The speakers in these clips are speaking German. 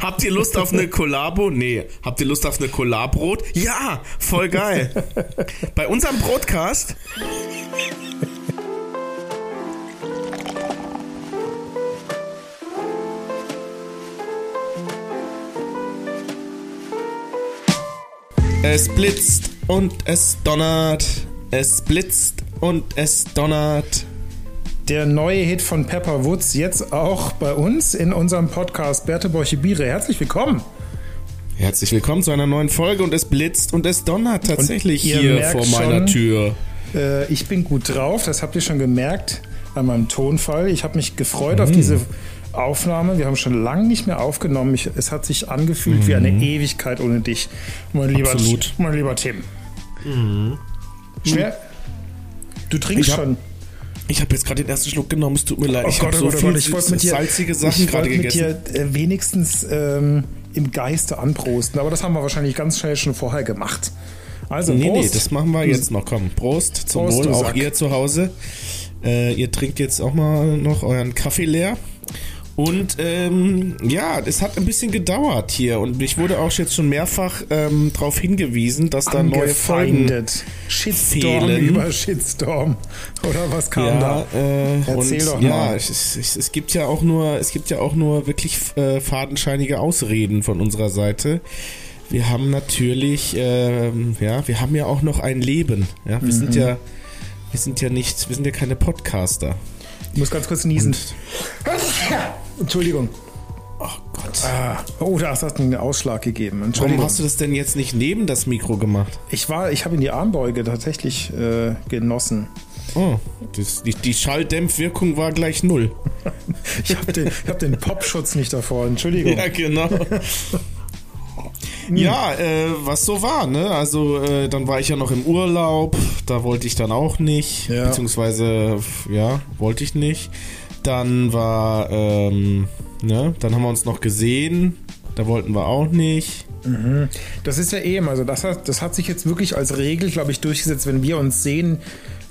Habt ihr Lust auf eine Kollabo? Nee. Habt ihr Lust auf eine Kollabrot? Ja, voll geil. Bei unserem Broadcast. Es blitzt und es donnert. Es blitzt und es donnert. Der neue Hit von Pepper Woods jetzt auch bei uns in unserem Podcast Berthe Borche Biere. Herzlich willkommen. Herzlich willkommen zu einer neuen Folge und es blitzt und es donnert tatsächlich hier vor meiner schon, Tür. Äh, ich bin gut drauf, das habt ihr schon gemerkt an meinem Tonfall. Ich habe mich gefreut mhm. auf diese Aufnahme. Wir haben schon lange nicht mehr aufgenommen. Ich, es hat sich angefühlt mhm. wie eine Ewigkeit ohne dich, mein lieber, Absolut. Mein lieber Tim. Mhm. Schwer? Du trinkst hab, schon. Ich habe jetzt gerade den ersten Schluck genommen, es tut mir leid. Oh ich habe so oh viel ich mit dir, salzige Sachen gerade gegessen. mit dir äh, wenigstens ähm, im Geiste anprosten, aber das haben wir wahrscheinlich ganz schnell schon vorher gemacht. Also, nee, Prost. nee, das machen wir jetzt noch. Komm, Prost zum Prost, Wohl, auch ihr zu Hause. Äh, ihr trinkt jetzt auch mal noch euren Kaffee leer. Und ähm, ja, es hat ein bisschen gedauert hier und ich wurde auch jetzt schon mehrfach ähm, darauf hingewiesen, dass da neue Folgen Shitstorm fehlen. über Shitstorm oder was kam ja, da? Äh, Erzähl und, doch ja, mal. Es, es, es, gibt ja auch nur, es gibt ja auch nur wirklich äh, fadenscheinige Ausreden von unserer Seite. Wir haben natürlich, ähm, ja, wir haben ja auch noch ein Leben. Ja, wir mhm. sind ja, wir sind ja nicht, wir sind ja keine Podcaster. Ich muss ganz kurz niesen. Entschuldigung. Oh Gott. Ah, oh, da hast du einen Ausschlag gegeben. Warum hast du das denn jetzt nicht neben das Mikro gemacht? Ich war, ich habe in die Armbeuge tatsächlich äh, genossen. Oh, das, die, die Schalldämpfwirkung war gleich null. ich habe den, hab den Popschutz nicht davor, Entschuldigung. Ja, genau. Ja, äh, was so war, ne? Also äh, dann war ich ja noch im Urlaub, da wollte ich dann auch nicht, ja. beziehungsweise ja, wollte ich nicht. Dann war, ähm, ne, dann haben wir uns noch gesehen, da wollten wir auch nicht. Mhm. Das ist ja eben, also das hat, das hat sich jetzt wirklich als Regel, glaube ich, durchgesetzt. Wenn wir uns sehen,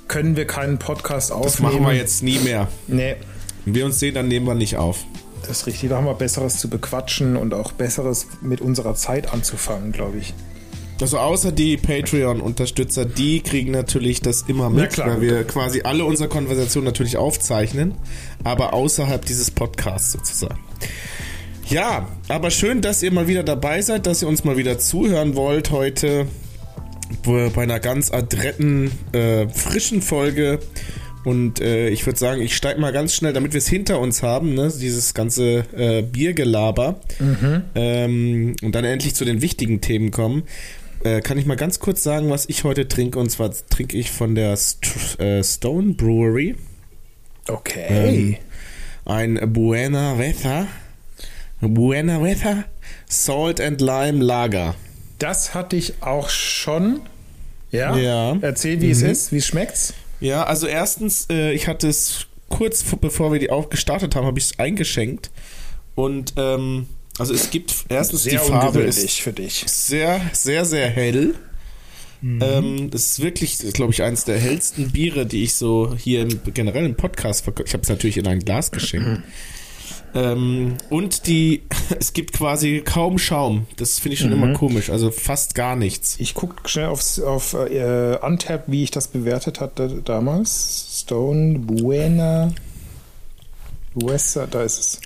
können wir keinen Podcast aufnehmen. Das machen wir jetzt nie mehr. Nee. Wenn wir uns sehen, dann nehmen wir nicht auf. Das ist richtig. Da haben wir Besseres zu bequatschen und auch Besseres mit unserer Zeit anzufangen, glaube ich. Also außer die Patreon-Unterstützer, die kriegen natürlich das immer mit, klar, weil wir quasi alle unsere Konversationen natürlich aufzeichnen, aber außerhalb dieses Podcasts sozusagen. Ja, aber schön, dass ihr mal wieder dabei seid, dass ihr uns mal wieder zuhören wollt heute bei einer ganz adretten, äh, frischen Folge und äh, ich würde sagen, ich steige mal ganz schnell, damit wir es hinter uns haben, ne, dieses ganze äh, Biergelaber, mhm. ähm, und dann endlich zu den wichtigen Themen kommen. Äh, kann ich mal ganz kurz sagen, was ich heute trinke? Und zwar trinke ich von der St äh, Stone Brewery. Okay. Ähm, ein Buena Weather. Buena Weather Salt and Lime Lager. Das hatte ich auch schon. Ja. ja. Erzähl, wie mhm. es ist, wie es schmeckt. Ja, also erstens, äh, ich hatte es kurz bevor wir die auch gestartet haben, habe ich es eingeschenkt. Und ähm, also es gibt erstens sehr die Farbe ist für dich. sehr, sehr, sehr hell. Mhm. Ähm, das ist wirklich, glaube ich, eines der hellsten Biere, die ich so hier im generellen Podcast verkaufe. Ich habe es natürlich in ein Glas geschenkt. Ähm, und die, es gibt quasi kaum Schaum. Das finde ich schon mhm. immer komisch. Also fast gar nichts. Ich gucke schnell aufs, auf äh, Untap, wie ich das bewertet hatte damals. Stone, Buena, Wessa, da ist es.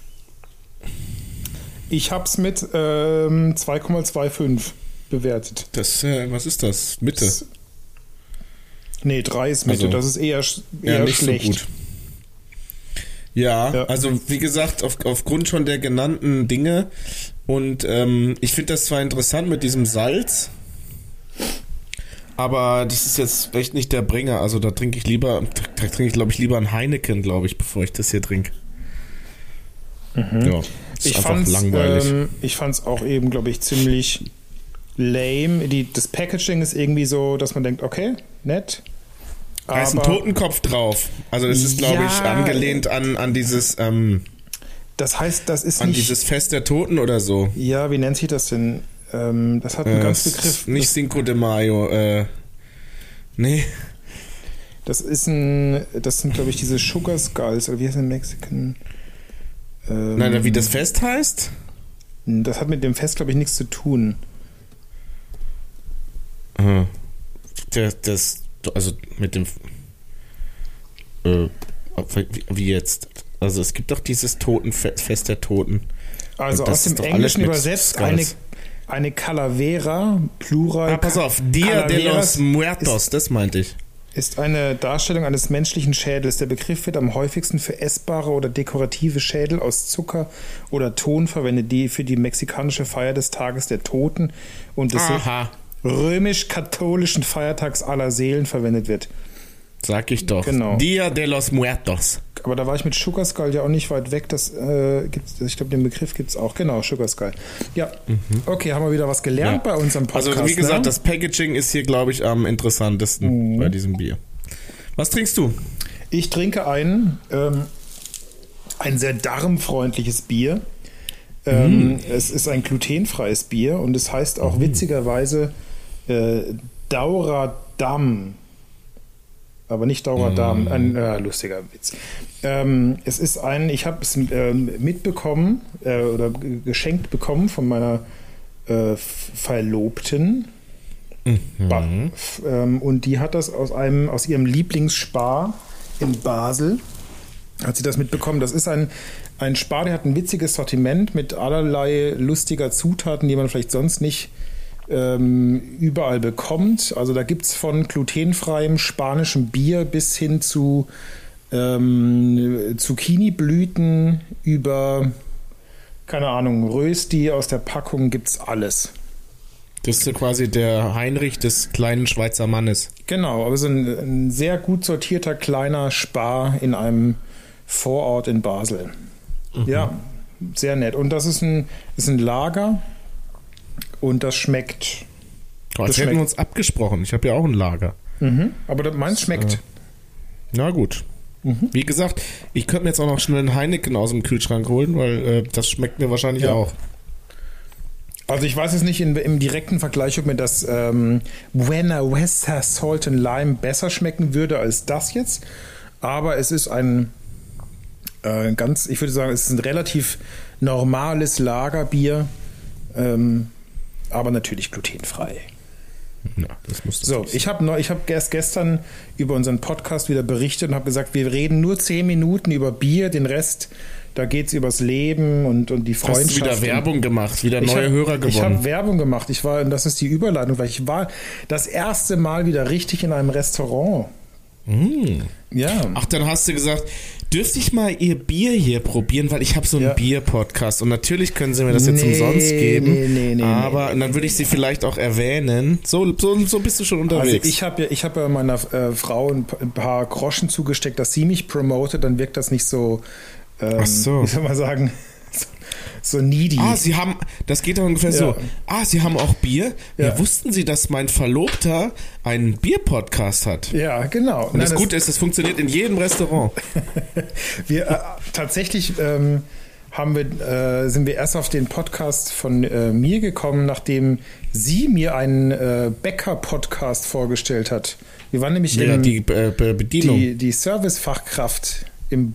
Ich habe es mit ähm, 2,25 bewertet. Das, äh, was ist das? Mitte? Das, nee, 3 ist Mitte. Also, das ist eher, eher ja, nicht schlecht. So gut. Ja, ja, also wie gesagt, auf, aufgrund schon der genannten Dinge. Und ähm, ich finde das zwar interessant mit diesem Salz, aber das ist jetzt echt nicht der Bringer. Also da trinke ich lieber, da trinke ich glaube ich lieber ein Heineken, glaube ich, bevor ich das hier trinke. Mhm. Ja, ist ich einfach langweilig. Ähm, ich fand es auch eben, glaube ich, ziemlich lame. Die, das Packaging ist irgendwie so, dass man denkt, okay, nett. Da ist ein Totenkopf drauf. Also das ist, glaube ja, ich, angelehnt an, an dieses... Ähm, das heißt, das ist an nicht... dieses Fest der Toten oder so. Ja, wie nennt sich das denn? Ähm, das hat einen äh, ganz Begriff. Nicht Cinco de Mayo. Äh, nee. Das ist ein... Das sind, glaube ich, diese Sugar Skulls. Oder wie heißt in Mexican? Ähm, Nein, wie das Fest heißt? Das hat mit dem Fest, glaube ich, nichts zu tun. Hm. Das, das, also mit dem. Äh, wie jetzt? Also es gibt doch dieses Totenfest der Toten. Also aus dem Englischen übersetzt eine, eine Calavera, Plural. Ah, pass auf, Dia de los Muertos, das meinte ich. Ist eine Darstellung eines menschlichen Schädels. Der Begriff wird am häufigsten für essbare oder dekorative Schädel aus Zucker oder Ton verwendet, die für die mexikanische Feier des Tages der Toten und des römisch-katholischen Feiertags aller Seelen verwendet wird. Sag ich doch. Genau. Dia de los Muertos. Aber da war ich mit Sugar Skull ja auch nicht weit weg. Das äh, gibt's, ich glaube, den Begriff gibt es auch. Genau, Sugar Skull. Ja. Mhm. Okay, haben wir wieder was gelernt ja. bei unserem Podcast. Also wie gesagt, ne? das Packaging ist hier, glaube ich, am interessantesten mhm. bei diesem Bier. Was trinkst du? Ich trinke ein, ähm, ein sehr darmfreundliches Bier. Ähm, mhm. Es ist ein glutenfreies Bier und es heißt auch mhm. witzigerweise äh, Daura Damm aber nicht Dauerdarm. Mm. Ein äh, lustiger Witz. Ähm, es ist ein, ich habe es äh, mitbekommen äh, oder geschenkt bekommen von meiner äh, Verlobten. Mhm. Ähm, und die hat das aus einem, aus ihrem Lieblingsspar in Basel. Hat sie das mitbekommen? Das ist ein, ein Spar, der hat ein witziges Sortiment mit allerlei lustiger Zutaten, die man vielleicht sonst nicht ähm, überall bekommt. Also da gibt es von glutenfreiem spanischem Bier bis hin zu ähm, Zucchini-Blüten über, keine Ahnung, Rösti aus der Packung gibt es alles. Das ist so quasi der Heinrich des kleinen Schweizer Mannes. Genau, aber so ein, ein sehr gut sortierter kleiner Spar in einem Vorort in Basel. Mhm. Ja, sehr nett. Und das ist ein, ist ein Lager, und das schmeckt. Oh, als das hätten wir uns abgesprochen. Ich habe ja auch ein Lager. Mhm, aber meins schmeckt. Äh, na gut. Mhm. Wie gesagt, ich könnte mir jetzt auch noch schnell einen Heineken aus dem Kühlschrank holen, weil äh, das schmeckt mir wahrscheinlich ja. auch. Also ich weiß jetzt nicht in, im direkten Vergleich, ob mir das ähm, Buena Vesta Salt and Lime besser schmecken würde als das jetzt. Aber es ist ein äh, ganz, ich würde sagen, es ist ein relativ normales Lagerbier. Ähm, aber natürlich glutenfrei. Ja, das muss so, ich habe ich hab erst gestern über unseren Podcast wieder berichtet und habe gesagt, wir reden nur zehn Minuten über Bier, den Rest, da geht es übers Leben und, und die Freundschaft. Hast du wieder Werbung gemacht, wieder neue hab, Hörer gewonnen. Ich habe Werbung gemacht. Ich war, das ist die Überleitung, weil ich war das erste Mal wieder richtig in einem Restaurant. Mm. Ja. Ach, dann hast du gesagt, dürfte ich mal ihr Bier hier probieren, weil ich habe so einen ja. Bier-Podcast und natürlich können sie mir das jetzt nee, umsonst geben. Nee, nee, nee, aber nee. dann würde ich sie vielleicht auch erwähnen. So, so, so bist du schon unterwegs. Also ich habe ja, ich hab ja meiner äh, Frau ein, paar Groschen zugesteckt, dass sie mich promotet, dann wirkt das nicht so, ähm, Ach so. wie soll man sagen, so needy. Ah, sie haben, das geht doch ungefähr ja. so. Ah, sie haben auch Bier? Ja. ja. Wussten Sie, dass mein Verlobter einen Bier-Podcast hat? Ja, genau. Und Nein, das, Gute ist, es funktioniert in jedem Restaurant. wir äh, tatsächlich ähm, haben wir, äh, sind wir erst auf den Podcast von äh, mir gekommen, nachdem sie mir einen äh, Bäcker-Podcast vorgestellt hat. Wir waren nämlich ja, im, die äh, Bedienung. Die, die Servicefachkraft im,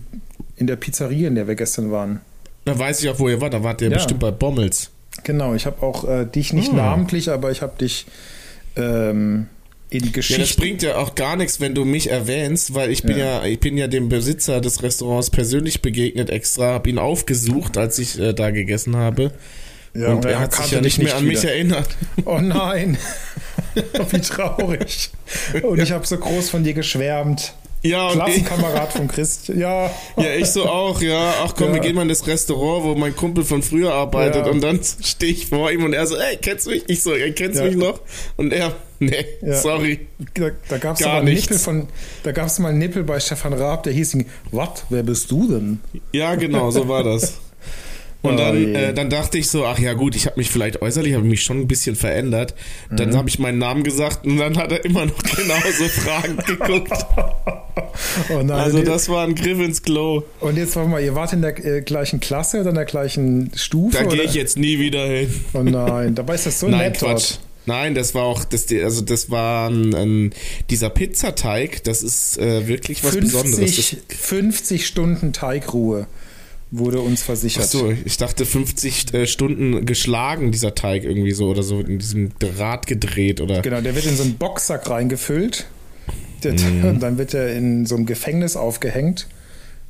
in der Pizzeria, in der wir gestern waren. Da weiß ich auch, wo ihr wart. Da wart ihr ja. bestimmt bei Bommels. Genau, ich habe auch äh, dich nicht oh. namentlich, aber ich habe dich ähm, in Geschichte. Ja, das bringt ja auch gar nichts, wenn du mich erwähnst, weil ich bin ja, ja ich bin ja dem Besitzer des Restaurants persönlich begegnet extra, habe ihn aufgesucht, als ich äh, da gegessen habe. Ja, und er hat sich ja nicht mehr an wieder. mich erinnert. Oh nein, wie traurig. Und ich habe so groß von dir geschwärmt. Ja, Klassenkamerad von Christ. Ja. Ja, ich so auch, ja. Ach komm, ja. wir gehen mal in das Restaurant, wo mein Kumpel von früher arbeitet. Ja. Und dann stehe ich vor ihm und er so, ey, kennst du mich? Ich so, ey, kennst du ja. mich noch? Und er, nee, sorry. Da, da gab es mal Nippel von, da gab es mal einen Nippel bei Stefan Raab, der hieß, was, wer bist du denn? Ja, genau, so war das. Und dann, äh, dann dachte ich so, ach ja gut, ich habe mich vielleicht äußerlich, habe mich schon ein bisschen verändert. Dann mhm. habe ich meinen Namen gesagt und dann hat er immer noch genauso fragend geguckt. oh nein, also das war ein Griff ins Klo. Und jetzt warte mal, ihr wart in der äh, gleichen Klasse oder in der gleichen Stufe? Da gehe ich jetzt nie wieder hin. Oh nein, dabei ist das so nein, nett Quatsch. dort. Nein, das war auch, das, also das war ein, ein, dieser Pizzateig, das ist äh, wirklich was 50, Besonderes. Das, 50 Stunden Teigruhe. Wurde uns versichert. Ach so, ich dachte 50 äh, Stunden geschlagen, dieser Teig irgendwie so oder so in diesem Draht gedreht oder. Genau, der wird in so einen Boxsack reingefüllt. Der, mhm. Dann wird er in so einem Gefängnis aufgehängt.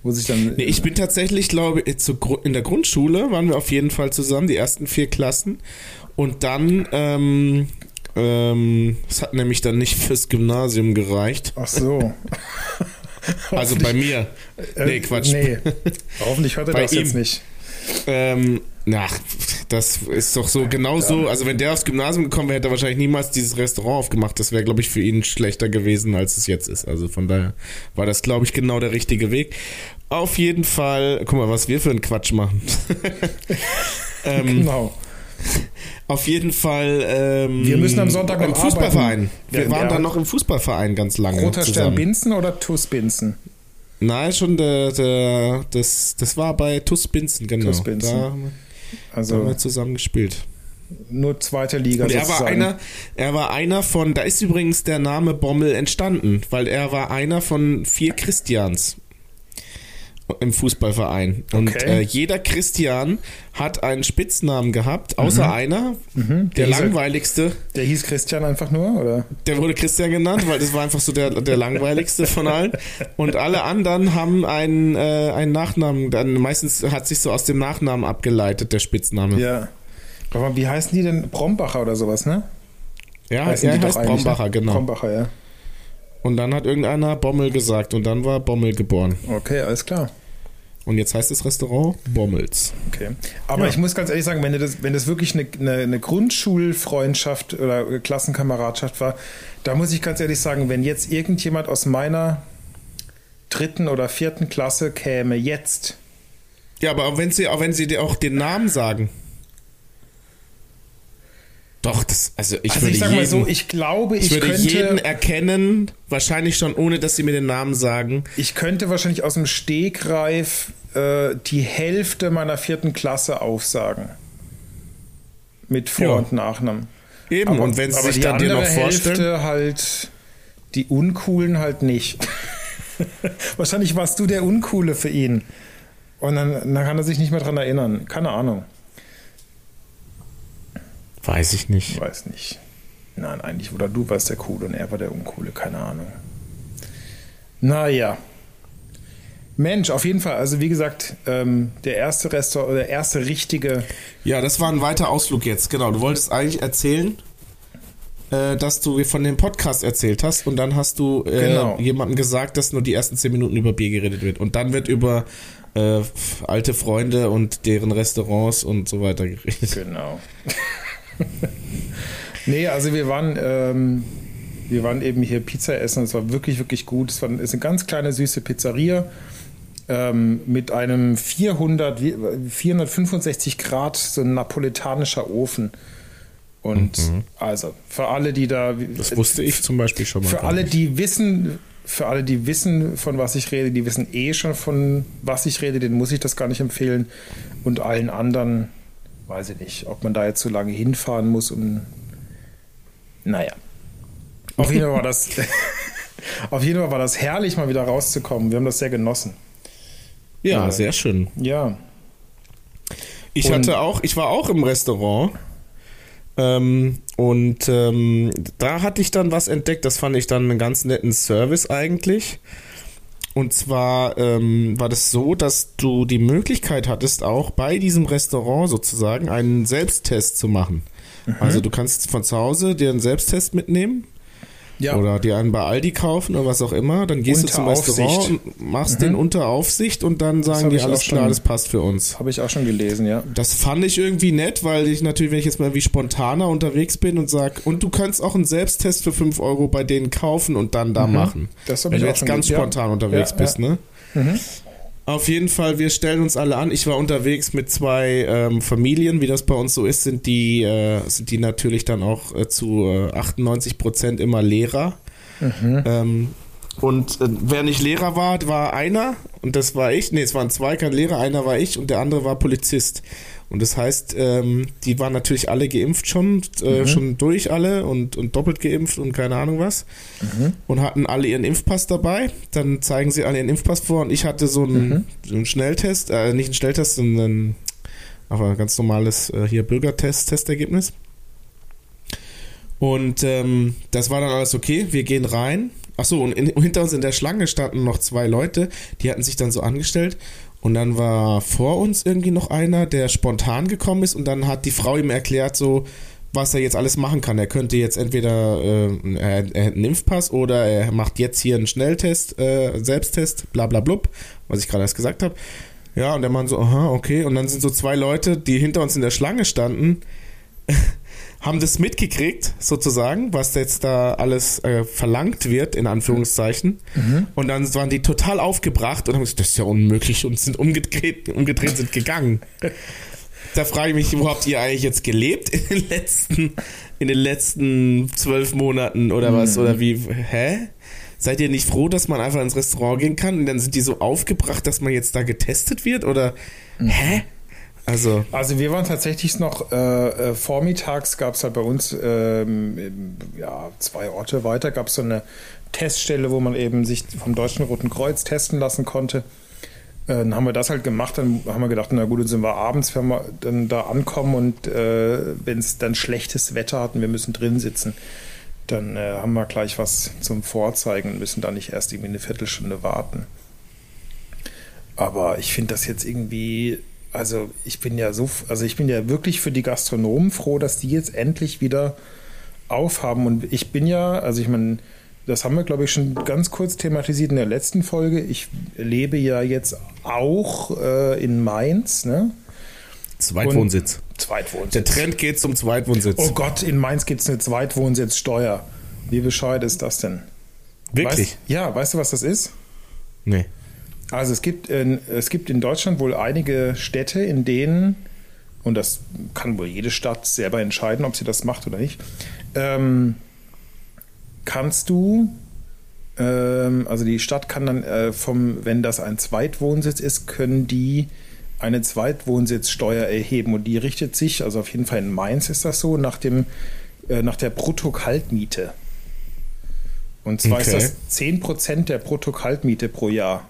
Wo sich dann, nee, ich bin tatsächlich, glaube ich, in der Grundschule waren wir auf jeden Fall zusammen, die ersten vier Klassen. Und dann, ähm, ähm, es hat nämlich dann nicht fürs Gymnasium gereicht. Ach so. Also bei mir. Äh, nee, Quatsch. Nee. Hoffentlich hört er bei das ihm. jetzt nicht. Ähm, ach, das ist doch so genau so. Also wenn der aufs Gymnasium gekommen wäre, hätte er wahrscheinlich niemals dieses Restaurant aufgemacht. Das wäre, glaube ich, für ihn schlechter gewesen, als es jetzt ist. Also von daher war das, glaube ich, genau der richtige Weg. Auf jeden Fall, guck mal, was wir für einen Quatsch machen. ähm, genau. Auf jeden Fall. Ähm, wir müssen am Sonntag im Fußballverein. Wir waren dann noch im Fußballverein ganz lange. Roter Stern Binzen oder TUS Binzen? Nein, schon der, der, das, das war bei TUS Binzen, genau. TUS Binzen. Da, also, da haben wir zusammen gespielt. Nur zweite Liga. Und er war einer, er war einer von, da ist übrigens der Name Bommel entstanden, weil er war einer von vier Christians im Fußballverein. Und okay. äh, jeder Christian hat einen Spitznamen gehabt, außer mhm. einer, mhm. Der, der langweiligste. Der hieß Christian einfach nur, oder? Der wurde Christian genannt, weil das war einfach so der, der langweiligste von allen. Und alle anderen haben einen, äh, einen Nachnamen, dann meistens hat sich so aus dem Nachnamen abgeleitet, der Spitzname. Ja. Aber wie heißen die denn? Brombacher oder sowas, ne? Ja, heißen er heißt Brombacher, ne? genau. Brombacher, ja. Und dann hat irgendeiner Bommel gesagt und dann war Bommel geboren. Okay, alles klar. Und jetzt heißt das Restaurant Bommels. Okay. Aber ja. ich muss ganz ehrlich sagen, wenn das, wenn das wirklich eine, eine, eine, Grundschulfreundschaft oder Klassenkameradschaft war, da muss ich ganz ehrlich sagen, wenn jetzt irgendjemand aus meiner dritten oder vierten Klasse käme, jetzt. Ja, aber wenn sie, auch wenn sie dir auch den Namen sagen. Doch, das, also ich also würde ich sag jeden, mal so, ich glaube, ich, ich würde könnte, jeden erkennen, wahrscheinlich schon ohne, dass sie mir den Namen sagen. Ich könnte wahrscheinlich aus dem Stegreif äh, die Hälfte meiner vierten Klasse aufsagen. Mit Vor- ja. und Nachnamen. Eben, aber, und wenn sie sich dann dir noch vorstellen. Hälfte halt die Uncoolen halt nicht. Wahrscheinlich warst du der Uncoole für ihn. Und dann, dann kann er sich nicht mehr dran erinnern. Keine Ahnung. Weiß ich nicht. Weiß nicht. Nein, eigentlich, oder du warst der Coole und er war der Uncoole, keine Ahnung. Naja. Mensch, auf jeden Fall. Also wie gesagt, ähm, der erste Restaurant, der erste richtige. Ja, das war ein weiter Ausflug jetzt. Genau. Du wolltest eigentlich erzählen, äh, dass du von dem Podcast erzählt hast und dann hast du äh, genau. jemandem gesagt, dass nur die ersten zehn Minuten über Bier geredet wird und dann wird über äh, alte Freunde und deren Restaurants und so weiter geredet. Genau. nee, also wir waren, ähm, wir waren eben hier Pizza essen. Es war wirklich, wirklich gut. Es war, ist eine ganz kleine, süße Pizzeria ähm, mit einem 400, 465 Grad, so ein napoletanischer Ofen. Und mhm. also für alle, die da. Das wusste ich zum Beispiel schon mal. Für alle, die wissen, für alle, die wissen, von was ich rede, die wissen eh schon, von was ich rede, den muss ich das gar nicht empfehlen. Und allen anderen, weiß ich nicht, ob man da jetzt so lange hinfahren muss und naja. Auf jeden Fall war das, auf jeden Fall war das herrlich, mal wieder rauszukommen. Wir haben das sehr genossen. Ja, ja. sehr schön. Ja. Ich und hatte auch, ich war auch im Restaurant. Ähm, und ähm, da hatte ich dann was entdeckt, das fand ich dann einen ganz netten Service eigentlich. Und zwar ähm, war das so, dass du die Möglichkeit hattest, auch bei diesem Restaurant sozusagen einen Selbsttest zu machen. Mhm. Also du kannst von zu Hause dir einen Selbsttest mitnehmen ja. Oder dir einen bei Aldi kaufen oder was auch immer. Dann gehst unter du zum Restaurant und machst mhm. den unter Aufsicht und dann sagen die alles klar, das passt für uns. Habe ich auch schon gelesen, ja. Das fand ich irgendwie nett, weil ich natürlich, wenn ich jetzt mal wie spontaner unterwegs bin und sag, und du kannst auch einen Selbsttest für 5 Euro bei denen kaufen und dann da mhm. machen. Das wenn ich du jetzt ganz spontan ja. unterwegs ja, bist, ne? Mhm. Auf jeden Fall, wir stellen uns alle an. Ich war unterwegs mit zwei ähm, Familien, wie das bei uns so ist, sind die, äh, sind die natürlich dann auch äh, zu äh, 98 Prozent immer Lehrer. Mhm. Ähm, und äh, wer nicht Lehrer war, war einer und das war ich. Nee, es waren zwei, kein Lehrer, einer war ich und der andere war Polizist. Und das heißt, ähm, die waren natürlich alle geimpft schon, äh, mhm. schon durch alle und, und doppelt geimpft und keine Ahnung was. Mhm. Und hatten alle ihren Impfpass dabei. Dann zeigen sie alle ihren Impfpass vor und ich hatte so einen, mhm. so einen Schnelltest, äh, nicht einen Schnelltest, sondern aber ein ganz normales äh, hier Bürgertest, Testergebnis. Und ähm, das war dann alles okay. Wir gehen rein. Achso, und in, hinter uns in der Schlange standen noch zwei Leute, die hatten sich dann so angestellt. Und dann war vor uns irgendwie noch einer, der spontan gekommen ist und dann hat die Frau ihm erklärt, so, was er jetzt alles machen kann. Er könnte jetzt entweder äh, er, er hat einen Impfpass oder er macht jetzt hier einen Schnelltest, äh, Selbsttest, bla bla blub, was ich gerade erst gesagt habe. Ja, und der Mann so, aha, okay. Und dann sind so zwei Leute, die hinter uns in der Schlange standen, haben das mitgekriegt, sozusagen, was jetzt da alles äh, verlangt wird, in Anführungszeichen. Mhm. Und dann waren die total aufgebracht und haben gesagt, das ist ja unmöglich und sind umgedreht, umgedreht sind gegangen. da frage ich mich, wo habt ihr eigentlich jetzt gelebt in den letzten, in den letzten zwölf Monaten oder was? Mhm. Oder wie, hä? Seid ihr nicht froh, dass man einfach ins Restaurant gehen kann und dann sind die so aufgebracht, dass man jetzt da getestet wird? Oder, mhm. hä? Also, also wir waren tatsächlich noch, äh, äh vormittags gab es halt bei uns ähm, ja, zwei Orte weiter, gab es so eine Teststelle, wo man eben sich vom Deutschen Roten Kreuz testen lassen konnte. Äh, dann haben wir das halt gemacht, dann haben wir gedacht, na gut, dann sind wir abends, wenn wir dann da ankommen und äh, wenn es dann schlechtes Wetter hat und wir müssen drin sitzen, dann äh, haben wir gleich was zum Vorzeigen und müssen da nicht erst irgendwie eine Viertelstunde warten. Aber ich finde das jetzt irgendwie also ich bin ja so, also ich bin ja wirklich für die Gastronomen froh, dass die jetzt endlich wieder aufhaben. Und ich bin ja, also ich meine, das haben wir, glaube ich, schon ganz kurz thematisiert in der letzten Folge. Ich lebe ja jetzt auch äh, in Mainz, ne? Zweitwohnsitz. Und Zweitwohnsitz. Der Trend geht zum Zweitwohnsitz. Oh Gott, in Mainz gibt es eine Zweitwohnsitzsteuer. Wie bescheuert ist das denn? Wirklich? Weißt, ja, weißt du, was das ist? Nee. Also es gibt, in, es gibt in Deutschland wohl einige Städte, in denen, und das kann wohl jede Stadt selber entscheiden, ob sie das macht oder nicht, ähm, kannst du, ähm, also die Stadt kann dann äh, vom, wenn das ein Zweitwohnsitz ist, können die eine Zweitwohnsitzsteuer erheben und die richtet sich, also auf jeden Fall in Mainz ist das so, nach dem äh, nach der Bruttokaltmiete. Und zwar okay. ist das 10% der Bruttokaltmiete pro Jahr.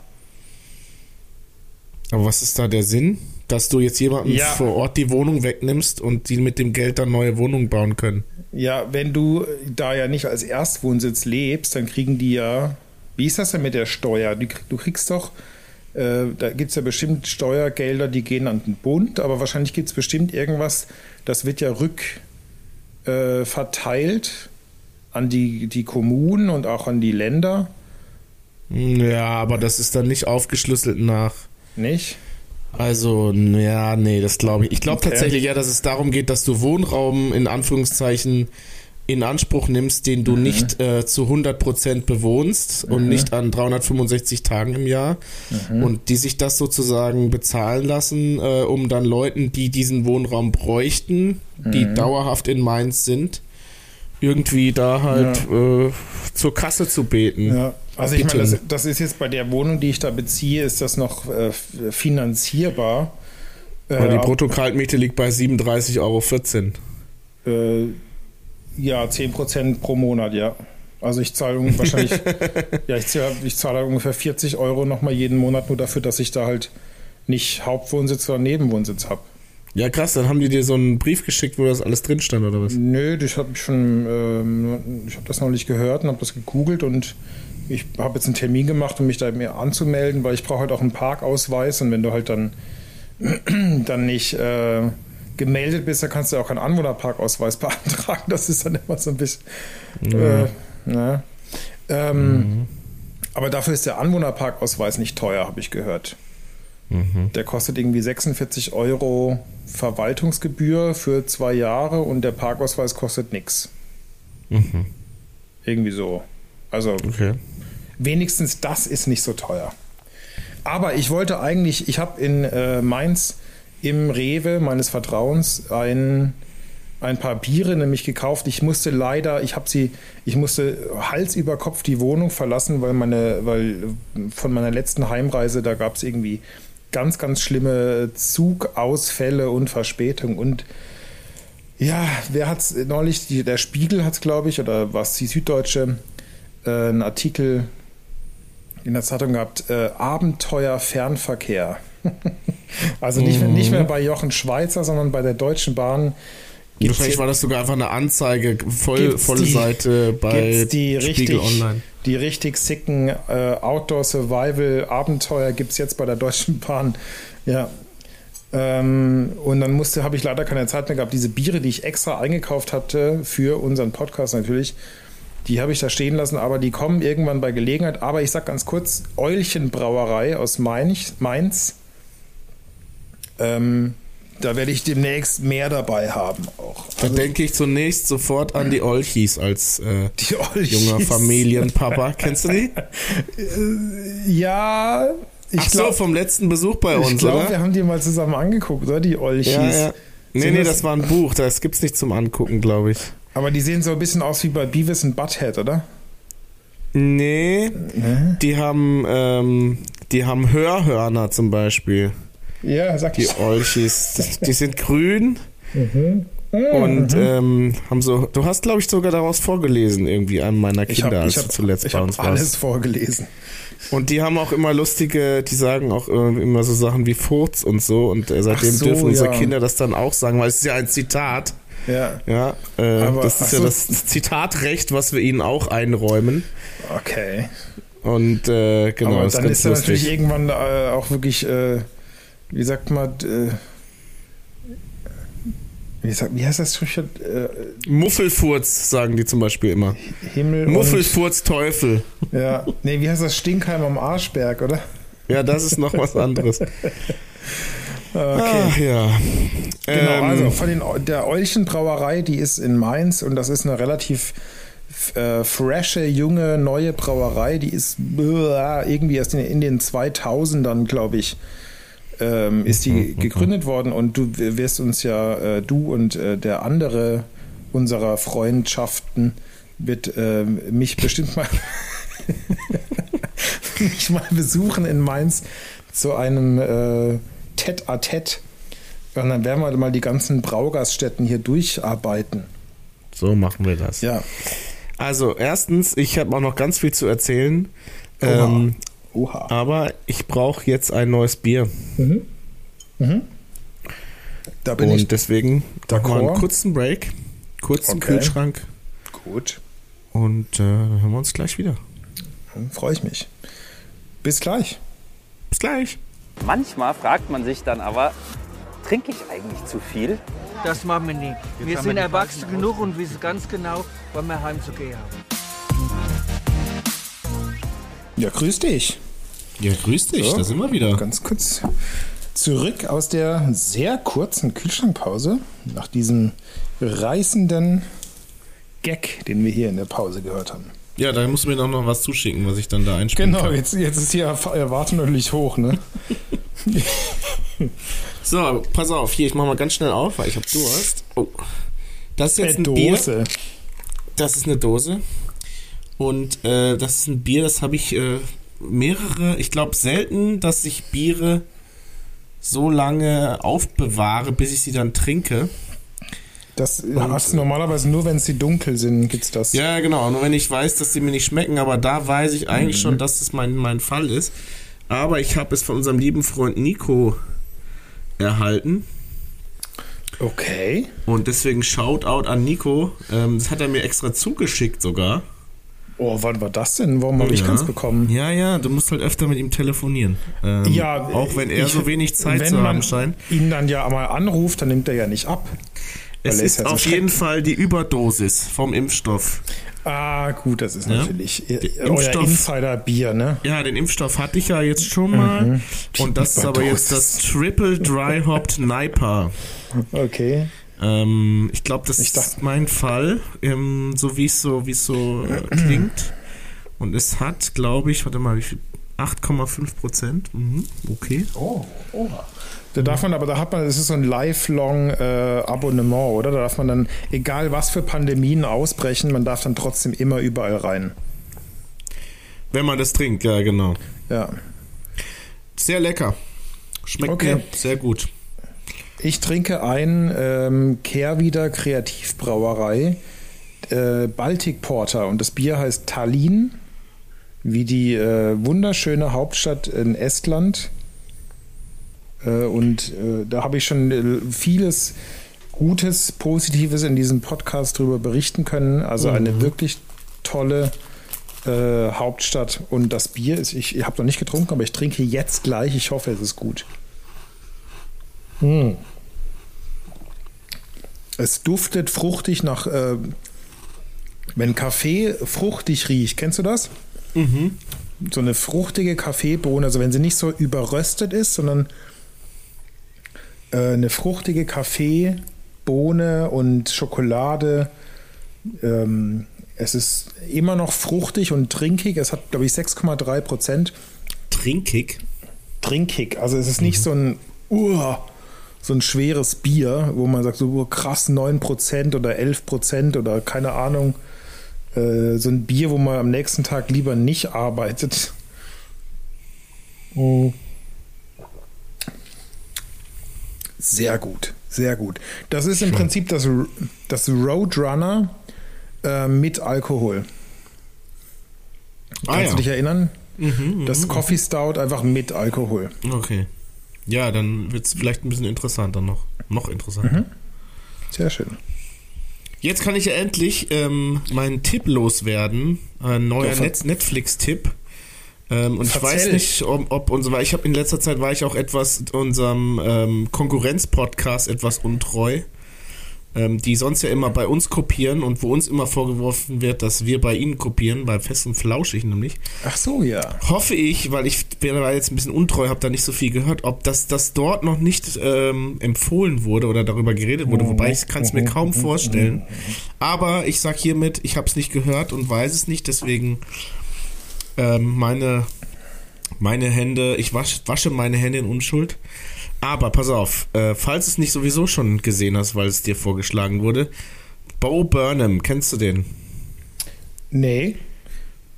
Aber was ist da der Sinn? Dass du jetzt jemanden ja. vor Ort die Wohnung wegnimmst und die mit dem Geld dann neue Wohnungen bauen können. Ja, wenn du da ja nicht als Erstwohnsitz lebst, dann kriegen die ja. Wie ist das denn mit der Steuer? Du kriegst doch. Äh, da gibt es ja bestimmt Steuergelder, die gehen an den Bund, aber wahrscheinlich gibt es bestimmt irgendwas, das wird ja rückverteilt äh, an die, die Kommunen und auch an die Länder. Ja, aber das ist dann nicht aufgeschlüsselt nach nicht? Also, ja, nee, das glaube ich. Ich glaube okay. tatsächlich ja, dass es darum geht, dass du Wohnraum in Anführungszeichen in Anspruch nimmst, den du mhm. nicht äh, zu 100% bewohnst mhm. und nicht an 365 Tagen im Jahr mhm. und die sich das sozusagen bezahlen lassen, äh, um dann Leuten, die diesen Wohnraum bräuchten, die mhm. dauerhaft in Mainz sind, irgendwie da halt ja. äh, zur Kasse zu beten. Ja. Also ich meine, das, das, ist jetzt bei der Wohnung, die ich da beziehe, ist das noch äh, finanzierbar. Weil die äh, Bruttokaltmiete liegt bei 37,14 Euro. Äh, ja, 10% pro Monat, ja. Also ich zahle wahrscheinlich, ja, ich zahle, ich zahle ungefähr 40 Euro nochmal jeden Monat nur dafür, dass ich da halt nicht Hauptwohnsitz oder Nebenwohnsitz habe. Ja, krass, dann haben die dir so einen Brief geschickt, wo das alles drin stand, oder was? Nö, ich habe schon, ähm, ich habe das noch nicht gehört und habe das gegoogelt und ich habe jetzt einen Termin gemacht, um mich da mir anzumelden, weil ich brauche halt auch einen Parkausweis und wenn du halt dann, dann nicht äh, gemeldet bist, dann kannst du auch keinen Anwohnerparkausweis beantragen. Das ist dann immer so ein bisschen. Ja. Äh, ne? ähm, mhm. Aber dafür ist der Anwohnerparkausweis nicht teuer, habe ich gehört. Mhm. Der kostet irgendwie 46 Euro Verwaltungsgebühr für zwei Jahre und der Parkausweis kostet nichts. Mhm. Irgendwie so. Also okay wenigstens das ist nicht so teuer. Aber ich wollte eigentlich, ich habe in äh, Mainz im Rewe meines Vertrauens ein, ein paar Biere nämlich gekauft. Ich musste leider, ich habe sie, ich musste Hals über Kopf die Wohnung verlassen, weil meine, weil von meiner letzten Heimreise, da gab es irgendwie ganz, ganz schlimme Zugausfälle und Verspätung und ja, wer hat es neulich, der Spiegel hat es, glaube ich, oder was die Süddeutsche, äh, einen Artikel in der Zeitung gehabt, äh, Abenteuer Fernverkehr. also nicht, mhm. nicht mehr bei Jochen Schweizer, sondern bei der Deutschen Bahn. Wahrscheinlich war das sogar einfach eine Anzeige, voll, volle die, Seite bei die Spiegel richtig, Online. Die richtig sicken äh, Outdoor Survival Abenteuer gibt es jetzt bei der Deutschen Bahn. Ja, ähm, und dann musste, habe ich leider keine Zeit mehr gehabt. Diese Biere, die ich extra eingekauft hatte für unseren Podcast natürlich, die habe ich da stehen lassen, aber die kommen irgendwann bei Gelegenheit. Aber ich sage ganz kurz: Eulchenbrauerei aus Mainz. Ähm, da werde ich demnächst mehr dabei haben auch. Da also, denke ich zunächst sofort an die Olchis als äh, die Olchis. junger Familienpapa. Kennst du die? ja, ich Ach glaub, so, vom letzten Besuch bei uns, ich glaub, oder? wir haben die mal zusammen angeguckt, oder? Die Olchis. Ja, ja. Nee, Sind nee, das, das war ein Buch, das gibt's nicht zum Angucken, glaube ich. Aber die sehen so ein bisschen aus wie bei Beavis und Butthead, oder? Nee, nee? die haben ähm, die haben Hörhörner zum Beispiel. Ja, sag ich. Die Olchis, die sind grün. Mhm. Und mhm. ähm, haben so, du hast glaube ich sogar daraus vorgelesen irgendwie einem meiner Kinder, ich hab, als ich hab, zuletzt ich bei uns warst. alles vorgelesen. Und die haben auch immer lustige, die sagen auch immer so Sachen wie Furz und so. Und äh, seitdem so, dürfen unsere ja. Kinder das dann auch sagen, weil es ist ja ein Zitat. Ja. Ja, äh, Aber, das ist ja so. das Zitatrecht, was wir ihnen auch einräumen. Okay. Und äh, genau. Aber dann ist, ist er natürlich irgendwann äh, auch wirklich, äh, wie sagt man, äh, wie, sagt, wie heißt das? Äh, Muffelfurz, sagen die zum Beispiel immer. Himmel Muffelfurz Teufel. Ja. Nee, wie heißt das? Stinkheim am Arschberg, oder? Ja, das ist noch was anderes. Okay. Ach, ja. Genau, ähm, also von den, der Eulchenbrauerei, die ist in Mainz und das ist eine relativ äh, frische, junge, neue Brauerei. Die ist äh, irgendwie erst in, in den 2000ern, glaube ich, ähm, ist die mhm, gegründet worden und du wirst uns ja, äh, du und äh, der andere unserer Freundschaften wird äh, mich bestimmt mal mich mal besuchen in Mainz zu einem äh, Tête-à-Tête. Und dann werden wir mal die ganzen Braugaststätten hier durcharbeiten. So machen wir das. Ja. Also, erstens, ich habe auch noch ganz viel zu erzählen. Ähm, Oha. Aber ich brauche jetzt ein neues Bier. Mhm. Mhm. Da bin Und ich. deswegen machen wir einen kurzen Break, kurzen okay. Kühlschrank. Gut. Und äh, dann hören wir uns gleich wieder. Freue ich mich. Bis gleich. Bis gleich. Manchmal fragt man sich dann aber, trinke ich eigentlich zu viel? Das machen wir nicht. Jetzt wir sind erwachsen genug und wissen ganz genau, wann wir heimzugehen haben. Ja, grüß dich. Ja, grüß dich, so, da sind wir wieder. Ganz kurz zurück aus der sehr kurzen Kühlschrankpause nach diesem reißenden Gag, den wir hier in der Pause gehört haben. Ja, da musst du mir noch, noch was zuschicken, was ich dann da einspielen Genau, kann. jetzt, jetzt ist die Erwartung natürlich hoch, ne? so, pass auf, hier, ich mach mal ganz schnell auf, weil ich hab Durst. Oh. Das ist jetzt eine ein Dose. Bier. Das ist eine Dose. Und äh, das ist ein Bier, das habe ich äh, mehrere, ich glaube selten, dass ich Biere so lange aufbewahre, bis ich sie dann trinke. Das hast du normalerweise nur, wenn sie dunkel sind, gibt's das. Ja, genau. Nur wenn ich weiß, dass sie mir nicht schmecken, aber da weiß ich eigentlich mhm. schon, dass das mein, mein Fall ist. Aber ich habe es von unserem lieben Freund Nico erhalten. Okay. Und deswegen Shoutout an Nico. Ähm, das hat er mir extra zugeschickt sogar. Oh, wann war das denn? Warum habe ich keins bekommen? Ja, ja, du musst halt öfter mit ihm telefonieren. Ähm, ja, auch wenn er ich, so wenig Zeit zu haben scheint. Wenn man ihn dann ja mal anruft, dann nimmt er ja nicht ab. Es ist, auf jeden Fall die Überdosis vom Impfstoff. Ah, gut, das ist ja? natürlich euer Insider-Bier, ne? Ja, den Impfstoff hatte ich ja jetzt schon mal. Mhm. Und das ist aber jetzt das Triple Dry Hopped Niper. Okay. Ähm, ich glaube, das ich ist mein Fall, ähm, so wie es so, wie's so äh, klingt. Und es hat, glaube ich, warte mal, wie viel? 8,5 Prozent. Mhm, okay. Oh, oh. Da darf man aber, da hat man, das ist so ein lifelong äh, Abonnement, oder? Da darf man dann, egal was für Pandemien ausbrechen, man darf dann trotzdem immer überall rein. Wenn man das trinkt, ja, genau. Ja. Sehr lecker. Schmeckt okay. mir sehr gut. Ich trinke ein ähm, Kehrwieder Kreativbrauerei äh, Baltic Porter und das Bier heißt Tallinn, wie die äh, wunderschöne Hauptstadt in Estland. Äh, und äh, da habe ich schon äh, vieles Gutes, Positives in diesem Podcast darüber berichten können. Also mhm. eine wirklich tolle äh, Hauptstadt. Und das Bier ist, ich, habe noch nicht getrunken, aber ich trinke jetzt gleich. Ich hoffe, es ist gut. Mm. Es duftet fruchtig nach, äh, wenn Kaffee fruchtig riecht, kennst du das? Mhm. So eine fruchtige Kaffeebohne, also wenn sie nicht so überröstet ist, sondern äh, eine fruchtige Kaffeebohne und Schokolade. Ähm, es ist immer noch fruchtig und trinkig. Es hat, glaube ich, 6,3 Prozent. Trinkig? Trinkig. Also es ist nicht mhm. so ein, uh, so ein schweres Bier, wo man sagt, so uh, krass 9% oder 11% oder keine Ahnung. Äh, so ein Bier, wo man am nächsten Tag lieber nicht arbeitet. Oh. Sehr gut, sehr gut. Das ist im Prinzip das, das Roadrunner äh, mit Alkohol. Ah, Kannst ja. du dich erinnern? Mhm, das mhm, Coffee Stout einfach mit Alkohol. Okay. Ja, dann wird es vielleicht ein bisschen interessanter noch. Noch interessanter. Mhm. Sehr schön. Jetzt kann ich ja endlich ähm, meinen Tipp loswerden. Ein neuer ja, Netflix-Tipp. Ähm, und Verzähl. ich weiß nicht, ob, ob und so Ich habe in letzter Zeit war ich auch etwas unserem ähm, Konkurrenz-Podcast etwas untreu ähm, die sonst ja immer bei uns kopieren und wo uns immer vorgeworfen wird, dass wir bei ihnen kopieren, bei Fest und Flauschig nämlich. Ach so, ja. Hoffe ich, weil ich wäre jetzt ein bisschen untreu, habe da nicht so viel gehört, ob das, das dort noch nicht ähm, empfohlen wurde oder darüber geredet wurde, wobei ich kann es mir kaum vorstellen. Aber ich sag hiermit, ich habe es nicht gehört und weiß es nicht, deswegen ähm, meine, meine Hände, ich wasche, wasche meine Hände in Unschuld. Aber pass auf, äh, falls du es nicht sowieso schon gesehen hast, weil es dir vorgeschlagen wurde, Bo Burnham, kennst du den? Nee.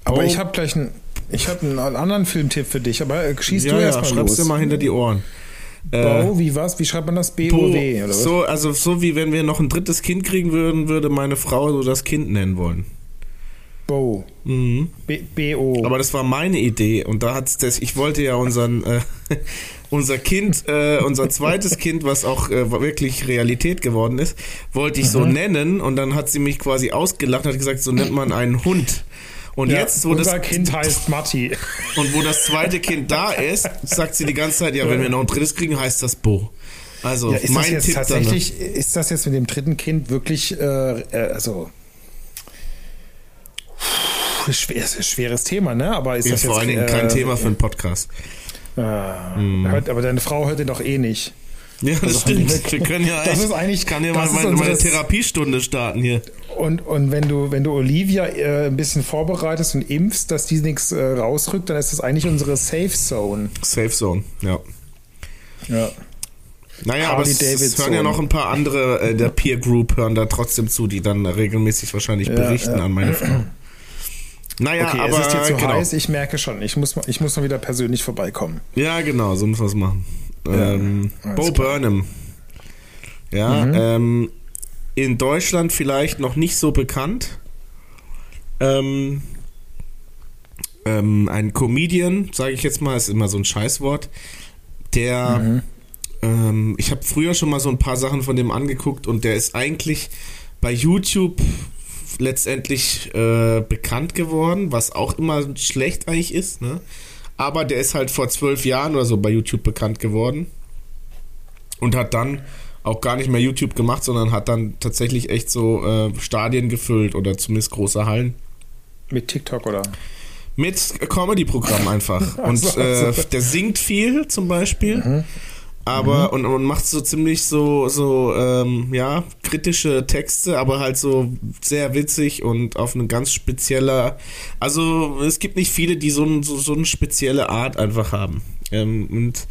Aber Bo ich habe gleich einen, ich habe einen anderen Filmtipp für dich, aber äh, schießt ja, du erstmal ja, schreib's dir mal hinter die Ohren. Bo, äh, wie was? Wie schreibt man das? B-O-W, oder was? So, also so wie wenn wir noch ein drittes Kind kriegen würden, würde meine Frau so das Kind nennen wollen. Bo. Mhm. B-O. Aber das war meine Idee und da hat's das, ich wollte ja unseren, äh, unser Kind, äh, unser zweites Kind, was auch äh, wirklich Realität geworden ist, wollte ich mhm. so nennen und dann hat sie mich quasi ausgelacht und hat gesagt, so nennt man einen Hund. Und ja, jetzt, wo unser das Kind heißt Matti. Und wo das zweite Kind da ist, sagt sie die ganze Zeit, ja, wenn wir noch ein drittes kriegen, heißt das Bo. Also ja, ist mein das jetzt Tipp tatsächlich, dann, ist das jetzt mit dem dritten Kind wirklich, äh, äh also schwer, schweres Thema, ne? Aber ist ja, das vor allen Dingen kein äh, Thema für einen Podcast. Ah, hm. hört, aber deine Frau hört den doch eh nicht. Ja, das, das stimmt. Wir können ja das ist eigentlich, kann ja mal meine, meine Therapiestunde starten hier. Und, und wenn du, wenn du Olivia äh, ein bisschen vorbereitest und impfst, dass die nichts äh, rausrückt, dann ist das eigentlich unsere Safe Zone. Safe Zone, ja. Ja. Naja, Harley aber es, es hören ja noch ein paar andere äh, der Peer Group hören da trotzdem zu, die dann regelmäßig wahrscheinlich berichten ja. an meine Frau. Naja, okay, aber es ist dir zu genau. heiß, ich merke schon. Ich muss, ich muss mal wieder persönlich vorbeikommen. Ja, genau, so müssen wir es machen. Ja, ähm, Bo klar. Burnham. Ja, mhm. ähm, in Deutschland vielleicht noch nicht so bekannt. Ähm, ähm, ein Comedian, sage ich jetzt mal, ist immer so ein Scheißwort, der, mhm. ähm, ich habe früher schon mal so ein paar Sachen von dem angeguckt und der ist eigentlich bei YouTube letztendlich äh, bekannt geworden, was auch immer schlecht eigentlich ist, ne? Aber der ist halt vor zwölf Jahren oder so bei YouTube bekannt geworden und hat dann auch gar nicht mehr YouTube gemacht, sondern hat dann tatsächlich echt so äh, Stadien gefüllt oder zumindest große Hallen. Mit TikTok oder? Mit Comedy-Programm einfach. Und äh, der singt viel zum Beispiel. Mhm aber mhm. und, und macht so ziemlich so so ähm, ja kritische Texte, aber halt so sehr witzig und auf eine ganz spezielle. Also es gibt nicht viele, die so, so, so eine spezielle Art einfach haben. Ähm, und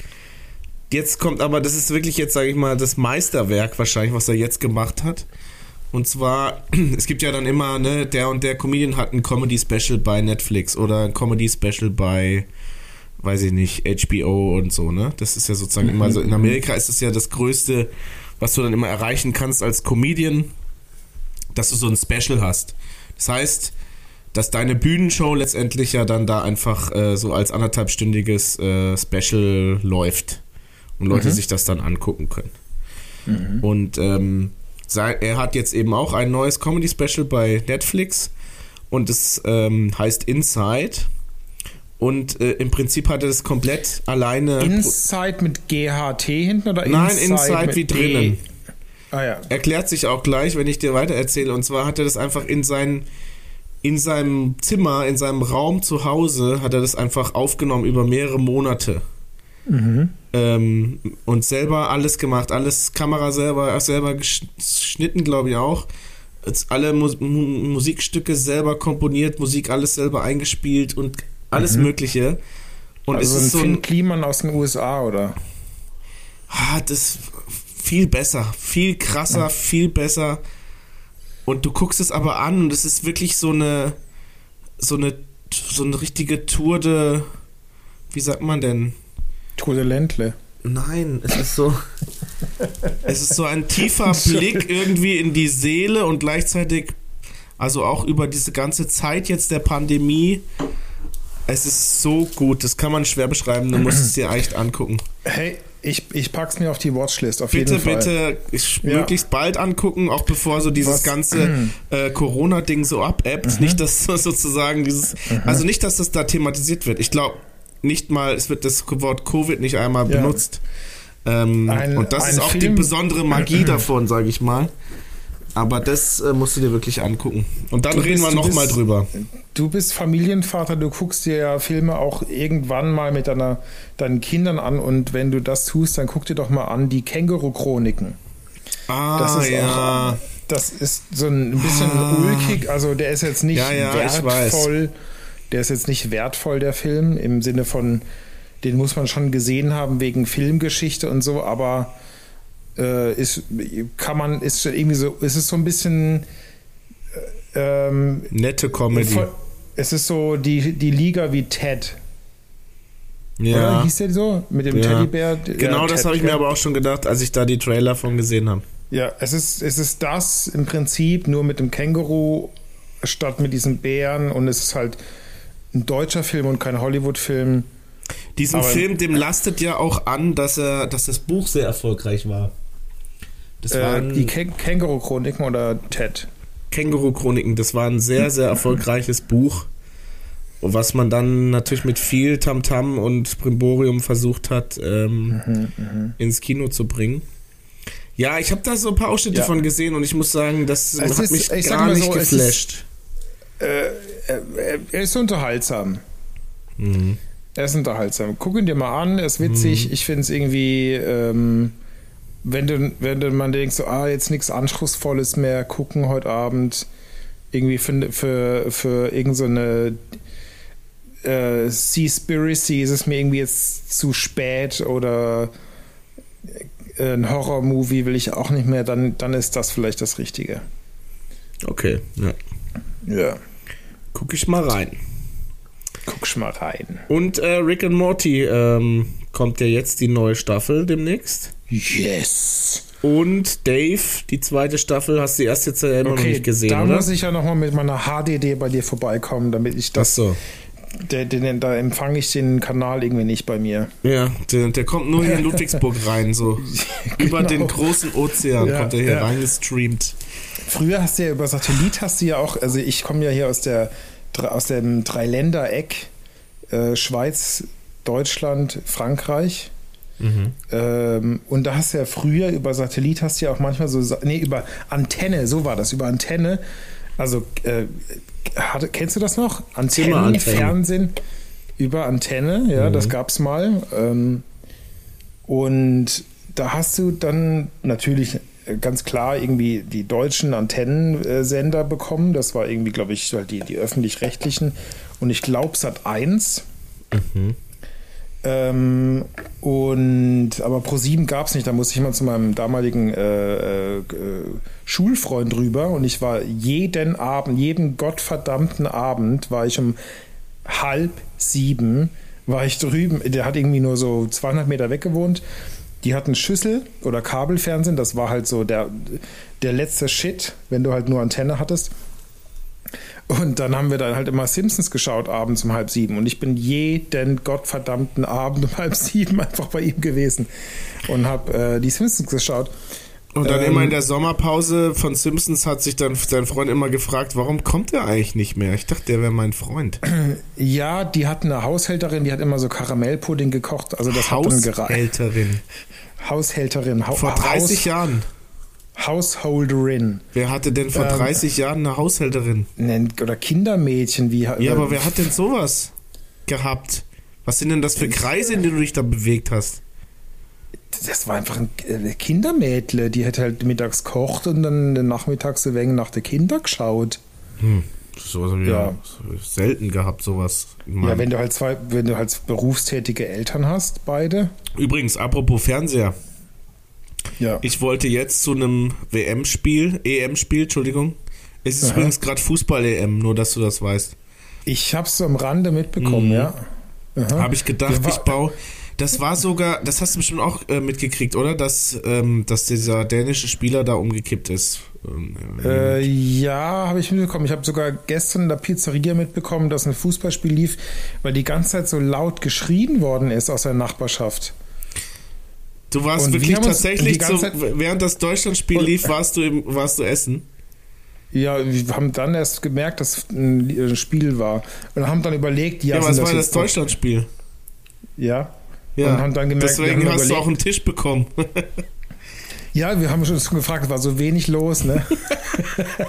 jetzt kommt aber, das ist wirklich jetzt sage ich mal das Meisterwerk wahrscheinlich, was er jetzt gemacht hat. Und zwar, es gibt ja dann immer, ne, der und der Comedian hat ein Comedy-Special bei Netflix oder ein Comedy-Special bei weiß ich nicht, HBO und so, ne? Das ist ja sozusagen mhm. immer so, in Amerika ist es ja das größte, was du dann immer erreichen kannst als Comedian, dass du so ein Special hast. Das heißt, dass deine Bühnenshow letztendlich ja dann da einfach äh, so als anderthalbstündiges äh, Special läuft und Leute mhm. sich das dann angucken können. Mhm. Und ähm, er hat jetzt eben auch ein neues Comedy-Special bei Netflix und es ähm, heißt Inside. Und äh, im Prinzip hat er das komplett alleine. Inside mit GHT hinten oder Nein, Inside wie drinnen. Ah, ja. Erklärt sich auch gleich, wenn ich dir weiter erzähle. Und zwar hat er das einfach in sein, in seinem Zimmer, in seinem Raum zu Hause, hat er das einfach aufgenommen über mehrere Monate. Mhm. Ähm, und selber alles gemacht, alles Kamera selber, selber geschnitten, glaube ich auch. Jetzt alle Mus Musikstücke selber komponiert, Musik alles selber eingespielt und alles mhm. Mögliche. Und also es ist so ein Kliman aus den USA, oder? Ah, das viel besser, viel krasser, viel besser. Und du guckst es aber an und es ist wirklich so eine so eine so eine richtige Tour de wie sagt man denn? Tour de Ländle. Nein, es ist so. es ist so ein tiefer Blick irgendwie in die Seele und gleichzeitig, also auch über diese ganze Zeit jetzt der Pandemie. Es ist so gut, das kann man schwer beschreiben, du musst es dir echt angucken. Hey, ich, ich pack's mir auf die Watchlist, auf bitte, jeden Fall. Bitte, bitte, ja. möglichst bald angucken, auch bevor so dieses Was? ganze äh, Corona-Ding so abebbt. Mhm. Nicht, dass sozusagen dieses, mhm. also nicht, dass das da thematisiert wird. Ich glaube, nicht mal, es wird das Wort Covid nicht einmal ja. benutzt. Ähm, ein, und das ist auch Film. die besondere Magie davon, sage ich mal. Aber das äh, musst du dir wirklich angucken. Und dann du reden bist, wir nochmal drüber. Du bist Familienvater, du guckst dir ja Filme auch irgendwann mal mit deiner, deinen Kindern an und wenn du das tust, dann guck dir doch mal an die Känguru-Chroniken. Ah, das ist ja. Auch, das ist so ein bisschen ah. ulkig, also der ist jetzt nicht ja, ja, wertvoll der ist jetzt nicht wertvoll, der Film, im Sinne von, den muss man schon gesehen haben wegen Filmgeschichte und so, aber äh, ist, kann man, ist irgendwie so, ist es so ein bisschen äh, ähm, nette Comedy. Es ist so die, die Liga wie Ted. Ja. Oder hieß der so? Mit dem ja. Teddybär? Genau, ja, das habe ich mir aber auch schon gedacht, als ich da die Trailer von gesehen habe. Ja, es ist, es ist das im Prinzip, nur mit dem Känguru statt mit diesen Bären und es ist halt ein deutscher Film und kein Hollywood-Film. Diesen Film, dem lastet ja auch an, dass er, dass das Buch sehr erfolgreich war. Das äh, waren die Kä Känguru-Chroniken oder Ted? Känguru-Chroniken, das war ein sehr, sehr erfolgreiches Buch, was man dann natürlich mit viel Tamtam -Tam und Primborium versucht hat, ähm, mhm, mhm. ins Kino zu bringen. Ja, ich habe da so ein paar Ausschnitte ja. von gesehen und ich muss sagen, das es hat ist, mich gar nicht so, geflasht. Äh, äh, er ist unterhaltsam. Mhm. Er ist unterhaltsam. Guck ihn dir mal an, er ist witzig. Mhm. Ich finde es irgendwie, ähm, wenn du, wenn du man denkt, so, ah, jetzt nichts Anspruchsvolles mehr, gucken heute Abend, irgendwie für, für, für irgendeine so äh, Seaspiracy ist es mir irgendwie jetzt zu spät oder äh, ein Horror-Movie will ich auch nicht mehr, dann, dann ist das vielleicht das Richtige. Okay, ja. Ja. Guck ich mal rein. Guck ich mal rein. Und äh, Rick and Morty ähm, kommt ja jetzt die neue Staffel demnächst. Yes. Und Dave, die zweite Staffel, hast du erst jetzt ja immer okay, noch nicht gesehen, da oder? muss ich ja nochmal mit meiner HDD bei dir vorbeikommen, damit ich das... Ach so. Der, den, da empfange ich den Kanal irgendwie nicht bei mir. Ja, der, der kommt nur hier in Ludwigsburg rein, so genau. über den großen Ozean ja, kommt er hier ja. reingestreamt. Früher hast du ja über Satellit hast du ja auch, also ich komme ja hier aus der aus dem Dreiländereck, äh, Schweiz, Deutschland, Frankreich. Mhm. Ähm, und da hast du ja früher über Satellit hast du ja auch manchmal so, nee, über Antenne, so war das, über Antenne. Also, äh, hatte, kennst du das noch? Antennen, Fernsehen über Antenne, ja, mhm. das gab's mal. Ähm, und da hast du dann natürlich ganz klar irgendwie die deutschen Antennensender bekommen. Das war irgendwie, glaube ich, halt die, die öffentlich-rechtlichen. Und ich glaube, Sat 1. Mhm. Ähm, und aber Pro 7 gab es nicht. Da musste ich mal zu meinem damaligen äh, äh, Schulfreund rüber und ich war jeden Abend, jeden gottverdammten Abend war ich um halb sieben war ich drüben. Der hat irgendwie nur so 200 Meter weg gewohnt. Die hatten Schüssel oder Kabelfernsehen. Das war halt so der, der letzte Shit, wenn du halt nur Antenne hattest. Und dann haben wir dann halt immer Simpsons geschaut, abends um halb sieben. Und ich bin jeden gottverdammten Abend um halb sieben einfach bei ihm gewesen und habe äh, die Simpsons geschaut. Und dann ähm, immer in der Sommerpause von Simpsons hat sich dann dein Freund immer gefragt, warum kommt er eigentlich nicht mehr? Ich dachte, der wäre mein Freund. Ja, die hat eine Haushälterin, die hat immer so Karamellpudding gekocht. Also das Haushälterin. Haushälterin. Ha Vor 30 Haus Jahren. Householderin. Wer hatte denn vor ähm, 30 Jahren eine Haushälterin? Oder Kindermädchen, wie. Ja, aber wer hat denn sowas gehabt? Was sind denn das für Kreise, in denen du dich da bewegt hast? Das war einfach ein äh, Kindermädle, die hat halt mittags kocht und dann nachmittags so wegen nach der Kinder geschaut. Hm. So haben wir ja. selten gehabt, sowas. Ja, wenn du halt zwei, wenn du halt berufstätige Eltern hast, beide. Übrigens, apropos Fernseher. Ja. Ich wollte jetzt zu einem WM-Spiel, EM-Spiel, Entschuldigung. Es ist Aha. übrigens gerade Fußball-EM, nur dass du das weißt. Ich habe es am Rande mitbekommen, mhm. ja. Habe ich gedacht, ich baue. Das war sogar, das hast du bestimmt auch äh, mitgekriegt, oder? Dass, ähm, dass dieser dänische Spieler da umgekippt ist. Ähm, äh, ja, habe ich mitbekommen. Ich habe sogar gestern in der Pizzeria mitbekommen, dass ein Fußballspiel lief, weil die ganze Zeit so laut geschrien worden ist aus der Nachbarschaft. Du warst und wirklich tatsächlich, so, während das Deutschlandspiel lief, warst du, im, warst du essen? Ja, wir haben dann erst gemerkt, dass ein Spiel war. Und haben dann überlegt, ja, ja was war das Deutschlandspiel? Ja. Ja, und haben dann gemerkt, deswegen hast überlegt, du auch einen Tisch bekommen. ja, wir haben schon gefragt, es war so wenig los, ne?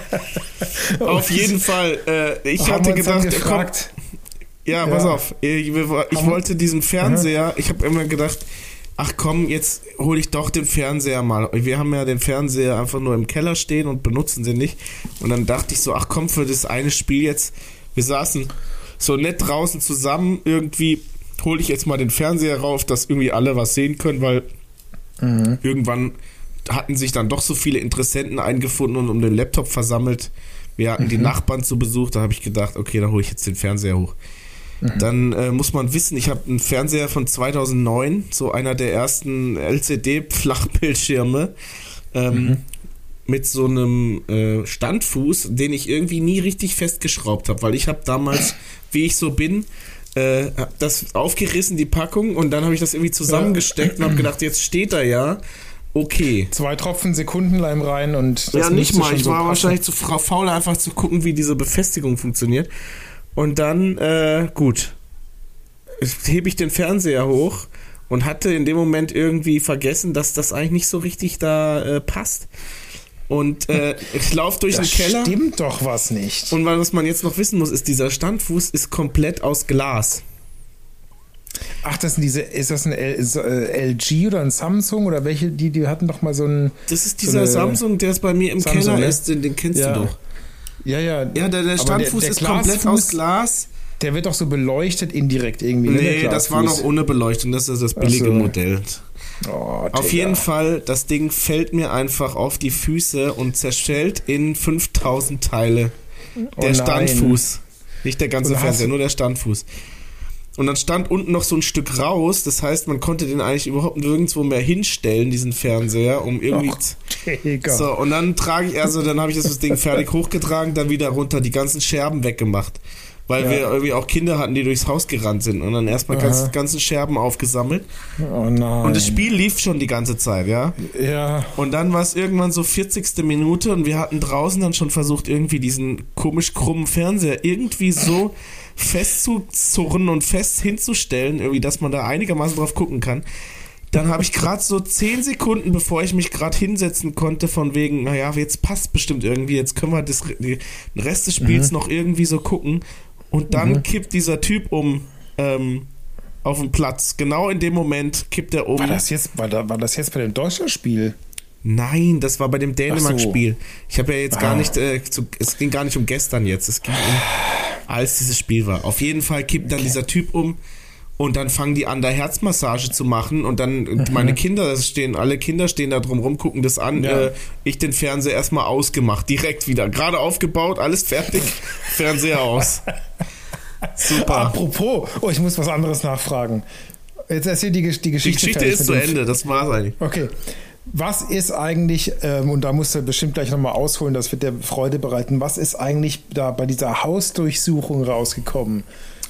auf jeden Fall. Äh, ich hatte gedacht, gefragt, komm, ja, ja, pass auf. Ich, ich wollte diesen Fernseher, ich habe immer gedacht, ach komm, jetzt hole ich doch den Fernseher mal. Wir haben ja den Fernseher einfach nur im Keller stehen und benutzen sie nicht. Und dann dachte ich so, ach komm, für das eine Spiel jetzt, wir saßen so nett draußen zusammen, irgendwie hole ich jetzt mal den Fernseher rauf, dass irgendwie alle was sehen können, weil mhm. irgendwann hatten sich dann doch so viele Interessenten eingefunden und um den Laptop versammelt. Wir hatten mhm. die Nachbarn zu Besuch, da habe ich gedacht, okay, da hole ich jetzt den Fernseher hoch. Mhm. Dann äh, muss man wissen, ich habe einen Fernseher von 2009, so einer der ersten LCD-Flachbildschirme. Ähm, mhm. mit so einem äh, Standfuß, den ich irgendwie nie richtig festgeschraubt habe, weil ich habe damals, wie ich so bin, äh, das aufgerissen, die Packung, und dann habe ich das irgendwie zusammengesteckt ja. und habe gedacht, jetzt steht er ja. Okay. Zwei Tropfen Sekundenleim rein und das Ja, nicht mal. Ich so war passen. wahrscheinlich zu faul, einfach zu gucken, wie diese Befestigung funktioniert. Und dann, äh, gut, hebe ich den Fernseher hoch und hatte in dem Moment irgendwie vergessen, dass das eigentlich nicht so richtig da äh, passt. Und äh, ich laufe durch das den Keller. Stimmt doch was nicht. Und was man jetzt noch wissen muss, ist, dieser Standfuß ist komplett aus Glas. Ach, das sind diese, ist das ein LG äh, oder ein Samsung oder welche, die, die hatten doch mal so ein. Das ist dieser so Samsung, der ist bei mir im Samsung, Keller ne? ist, den, den kennst ja. du doch. Ja, ja. Ja, der, der Standfuß der, der ist komplett aus Glas. Der wird doch so beleuchtet indirekt irgendwie. Ne, nee, das war noch ohne Beleuchtung. Das ist das billige so. Modell. Oh, auf jeden Fall, das Ding fällt mir einfach auf die Füße und zerstellt in 5000 Teile. Der oh Standfuß. Nicht der ganze Fernseher, nur der Standfuß. Und dann stand unten noch so ein Stück raus. Das heißt, man konnte den eigentlich überhaupt nirgendwo mehr hinstellen, diesen Fernseher, um irgendwie. Och, so, und dann trage ich, also dann habe ich das Ding fertig hochgetragen, dann wieder runter, die ganzen Scherben weggemacht. Weil ja. wir irgendwie auch Kinder hatten, die durchs Haus gerannt sind und dann erstmal ganz, ganzen Scherben aufgesammelt. Oh nein. Und das Spiel lief schon die ganze Zeit, ja? Ja. Und dann war es irgendwann so 40. Minute und wir hatten draußen dann schon versucht, irgendwie diesen komisch krummen Fernseher irgendwie so festzuzurren und fest hinzustellen, irgendwie, dass man da einigermaßen drauf gucken kann. Dann habe ich gerade so zehn Sekunden, bevor ich mich gerade hinsetzen konnte, von wegen, naja, jetzt passt bestimmt irgendwie, jetzt können wir das, den Rest des Spiels mhm. noch irgendwie so gucken. Und dann mhm. kippt dieser Typ um ähm, auf den Platz. Genau in dem Moment kippt er um. War das jetzt, war, da, war das jetzt bei dem Deutschlandspiel? Nein, das war bei dem Dänemark-Spiel. So. Ich habe ja jetzt ah. gar nicht, äh, zu, es ging gar nicht um gestern jetzt. Es ging um als dieses Spiel war. Auf jeden Fall kippt dann okay. dieser Typ um und dann fangen die an, da Herzmassage zu machen und dann mhm. meine Kinder stehen, alle Kinder stehen da drum rum, gucken das an. Ja. Äh, ich den Fernseher erstmal ausgemacht, direkt wieder. Gerade aufgebaut, alles fertig, Fernseher aus. Super. Apropos, oh, ich muss was anderes nachfragen. Jetzt erzähl die, die Geschichte. Die Geschichte ist zu Ende, das war's eigentlich. Okay. Was ist eigentlich, ähm, und da musst du bestimmt gleich nochmal ausholen, das wird der Freude bereiten, was ist eigentlich da bei dieser Hausdurchsuchung rausgekommen?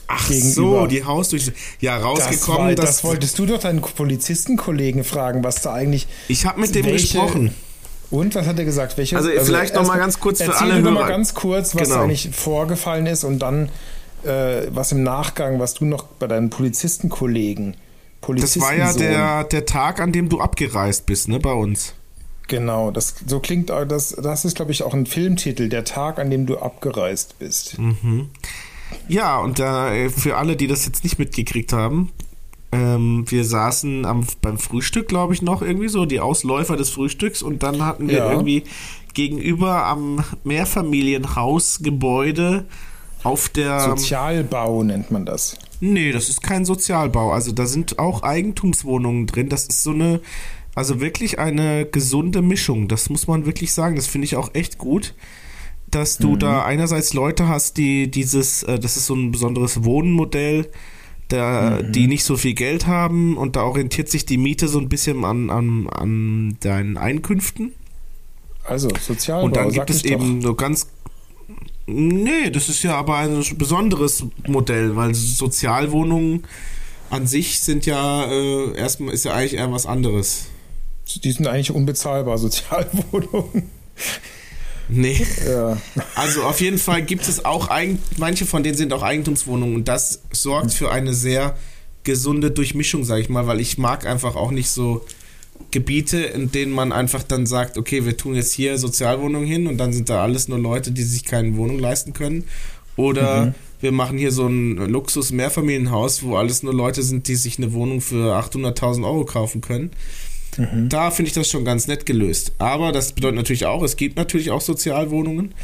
Ach gegenüber? so, die Hausdurchsuchung. Ja, rausgekommen. Das, war, das, das wolltest du doch deinen Polizistenkollegen fragen, was da eigentlich. Ich habe mit dem welche, gesprochen. Und was hat er gesagt? Welche, also, also vielleicht nochmal ganz kurz für alle Hörer. mal ganz kurz, was genau. eigentlich vorgefallen ist und dann äh, was im Nachgang, was du noch bei deinen Polizistenkollegen das war ja der, der Tag, an dem du abgereist bist, ne, bei uns. Genau, das so klingt das, das ist, glaube ich, auch ein Filmtitel, der Tag, an dem du abgereist bist. Mhm. Ja, und da äh, für alle, die das jetzt nicht mitgekriegt haben, ähm, wir saßen am, beim Frühstück, glaube ich, noch irgendwie so, die Ausläufer des Frühstücks und dann hatten wir ja. irgendwie gegenüber am Mehrfamilienhausgebäude auf der. Sozialbau nennt man das. Nee, das ist kein Sozialbau. Also da sind auch Eigentumswohnungen drin. Das ist so eine, also wirklich eine gesunde Mischung. Das muss man wirklich sagen. Das finde ich auch echt gut, dass du mhm. da einerseits Leute hast, die dieses, äh, das ist so ein besonderes Wohnmodell, da, mhm. die nicht so viel Geld haben und da orientiert sich die Miete so ein bisschen an, an, an deinen Einkünften. Also Sozialbau. Und dann gibt es eben so ganz Nee, das ist ja aber ein besonderes Modell, weil Sozialwohnungen an sich sind ja äh, erstmal ist ja eigentlich eher was anderes. Die sind eigentlich unbezahlbar, Sozialwohnungen. Nee. Ja. Also auf jeden Fall gibt es auch, Eigen manche von denen sind auch Eigentumswohnungen und das sorgt für eine sehr gesunde Durchmischung, sag ich mal, weil ich mag einfach auch nicht so Gebiete, in denen man einfach dann sagt, okay, wir tun jetzt hier Sozialwohnungen hin und dann sind da alles nur Leute, die sich keine Wohnung leisten können. Oder mhm. wir machen hier so ein Luxus-Mehrfamilienhaus, wo alles nur Leute sind, die sich eine Wohnung für 800.000 Euro kaufen können. Mhm. Da finde ich das schon ganz nett gelöst. Aber das bedeutet natürlich auch, es gibt natürlich auch Sozialwohnungen.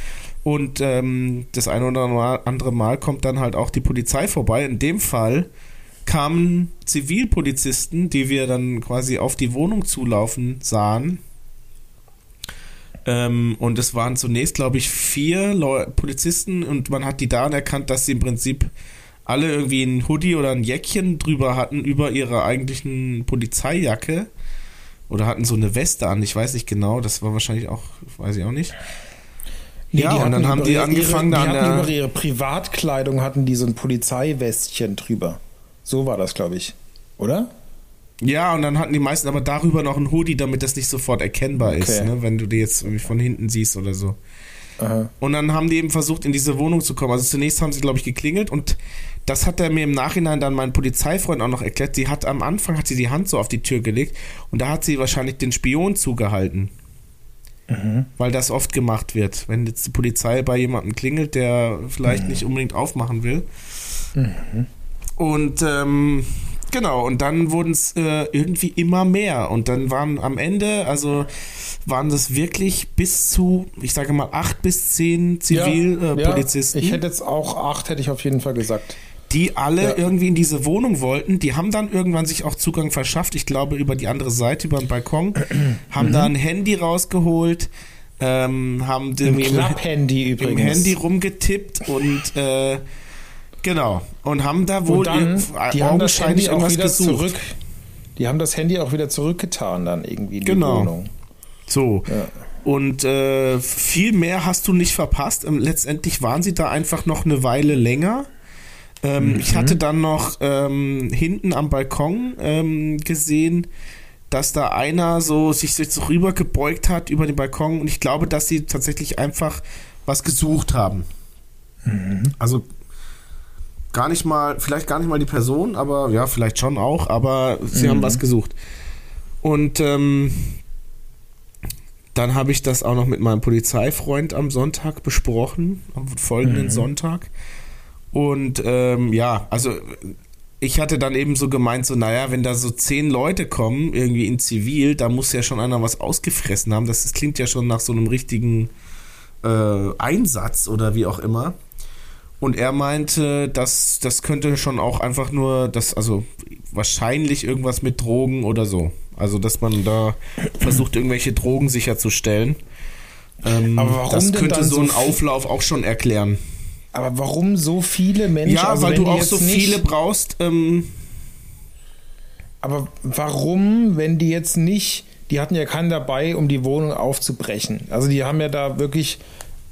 Und ähm, das eine oder andere Mal kommt dann halt auch die Polizei vorbei. In dem Fall kamen Zivilpolizisten, die wir dann quasi auf die Wohnung zulaufen sahen. Ähm, und es waren zunächst, glaube ich, vier Leu Polizisten und man hat die daran erkannt, dass sie im Prinzip alle irgendwie ein Hoodie oder ein Jäckchen drüber hatten über ihrer eigentlichen Polizeijacke. Oder hatten so eine Weste an, ich weiß nicht genau, das war wahrscheinlich auch, weiß ich auch nicht. Nee, ja, und dann haben die angefangen, ihre, die hatten über ihre Privatkleidung hatten die so ein Polizeiwestchen drüber. So war das, glaube ich. Oder? Ja, und dann hatten die meisten aber darüber noch ein Hoodie, damit das nicht sofort erkennbar okay. ist, ne? wenn du die jetzt von hinten siehst oder so. Aha. Und dann haben die eben versucht, in diese Wohnung zu kommen. Also zunächst haben sie, glaube ich, geklingelt und das hat er mir im Nachhinein dann mein Polizeifreund auch noch erklärt. Sie hat am Anfang hat sie die Hand so auf die Tür gelegt und da hat sie wahrscheinlich den Spion zugehalten. Mhm. Weil das oft gemacht wird. Wenn jetzt die Polizei bei jemandem klingelt, der vielleicht mhm. nicht unbedingt aufmachen will. Mhm. Und ähm, genau, und dann wurden es äh, irgendwie immer mehr. Und dann waren am Ende, also waren das wirklich bis zu, ich sage mal, acht bis zehn Zivilpolizisten. Ja, äh, ich hätte jetzt auch acht, hätte ich auf jeden Fall gesagt. Die alle ja. irgendwie in diese Wohnung wollten. Die haben dann irgendwann sich auch Zugang verschafft, ich glaube über die andere Seite, über den Balkon, haben mhm. da ein Handy rausgeholt. Ähm, haben Im Klapp-Handy übrigens. Im Handy rumgetippt und äh, Genau. Und haben da wohl dann, die haben das Handy auch wieder gesucht. zurück. Die haben das Handy auch wieder zurückgetan dann irgendwie in genau. die Wohnung. So. Ja. Und äh, viel mehr hast du nicht verpasst. Ähm, letztendlich waren sie da einfach noch eine Weile länger. Ähm, mhm. Ich hatte dann noch ähm, hinten am Balkon ähm, gesehen, dass da einer so sich so rüber gebeugt hat über den Balkon und ich glaube, dass sie tatsächlich einfach was gesucht haben. Mhm. Also gar nicht mal, vielleicht gar nicht mal die Person, aber ja, vielleicht schon auch, aber sie mhm. haben was gesucht. Und ähm, dann habe ich das auch noch mit meinem Polizeifreund am Sonntag besprochen, am folgenden mhm. Sonntag. Und ähm, ja, also ich hatte dann eben so gemeint, so, naja, wenn da so zehn Leute kommen, irgendwie in Zivil, da muss ja schon einer was ausgefressen haben. Das, das klingt ja schon nach so einem richtigen äh, Einsatz oder wie auch immer. Und er meinte, dass das könnte schon auch einfach nur, das, also wahrscheinlich irgendwas mit Drogen oder so. Also, dass man da versucht, irgendwelche Drogen sicherzustellen. Ähm, Aber warum das könnte so ein Auflauf auch schon erklären. Aber warum so viele Menschen? Ja, also weil du auch so viele brauchst. Ähm aber warum, wenn die jetzt nicht, die hatten ja keinen dabei, um die Wohnung aufzubrechen. Also die haben ja da wirklich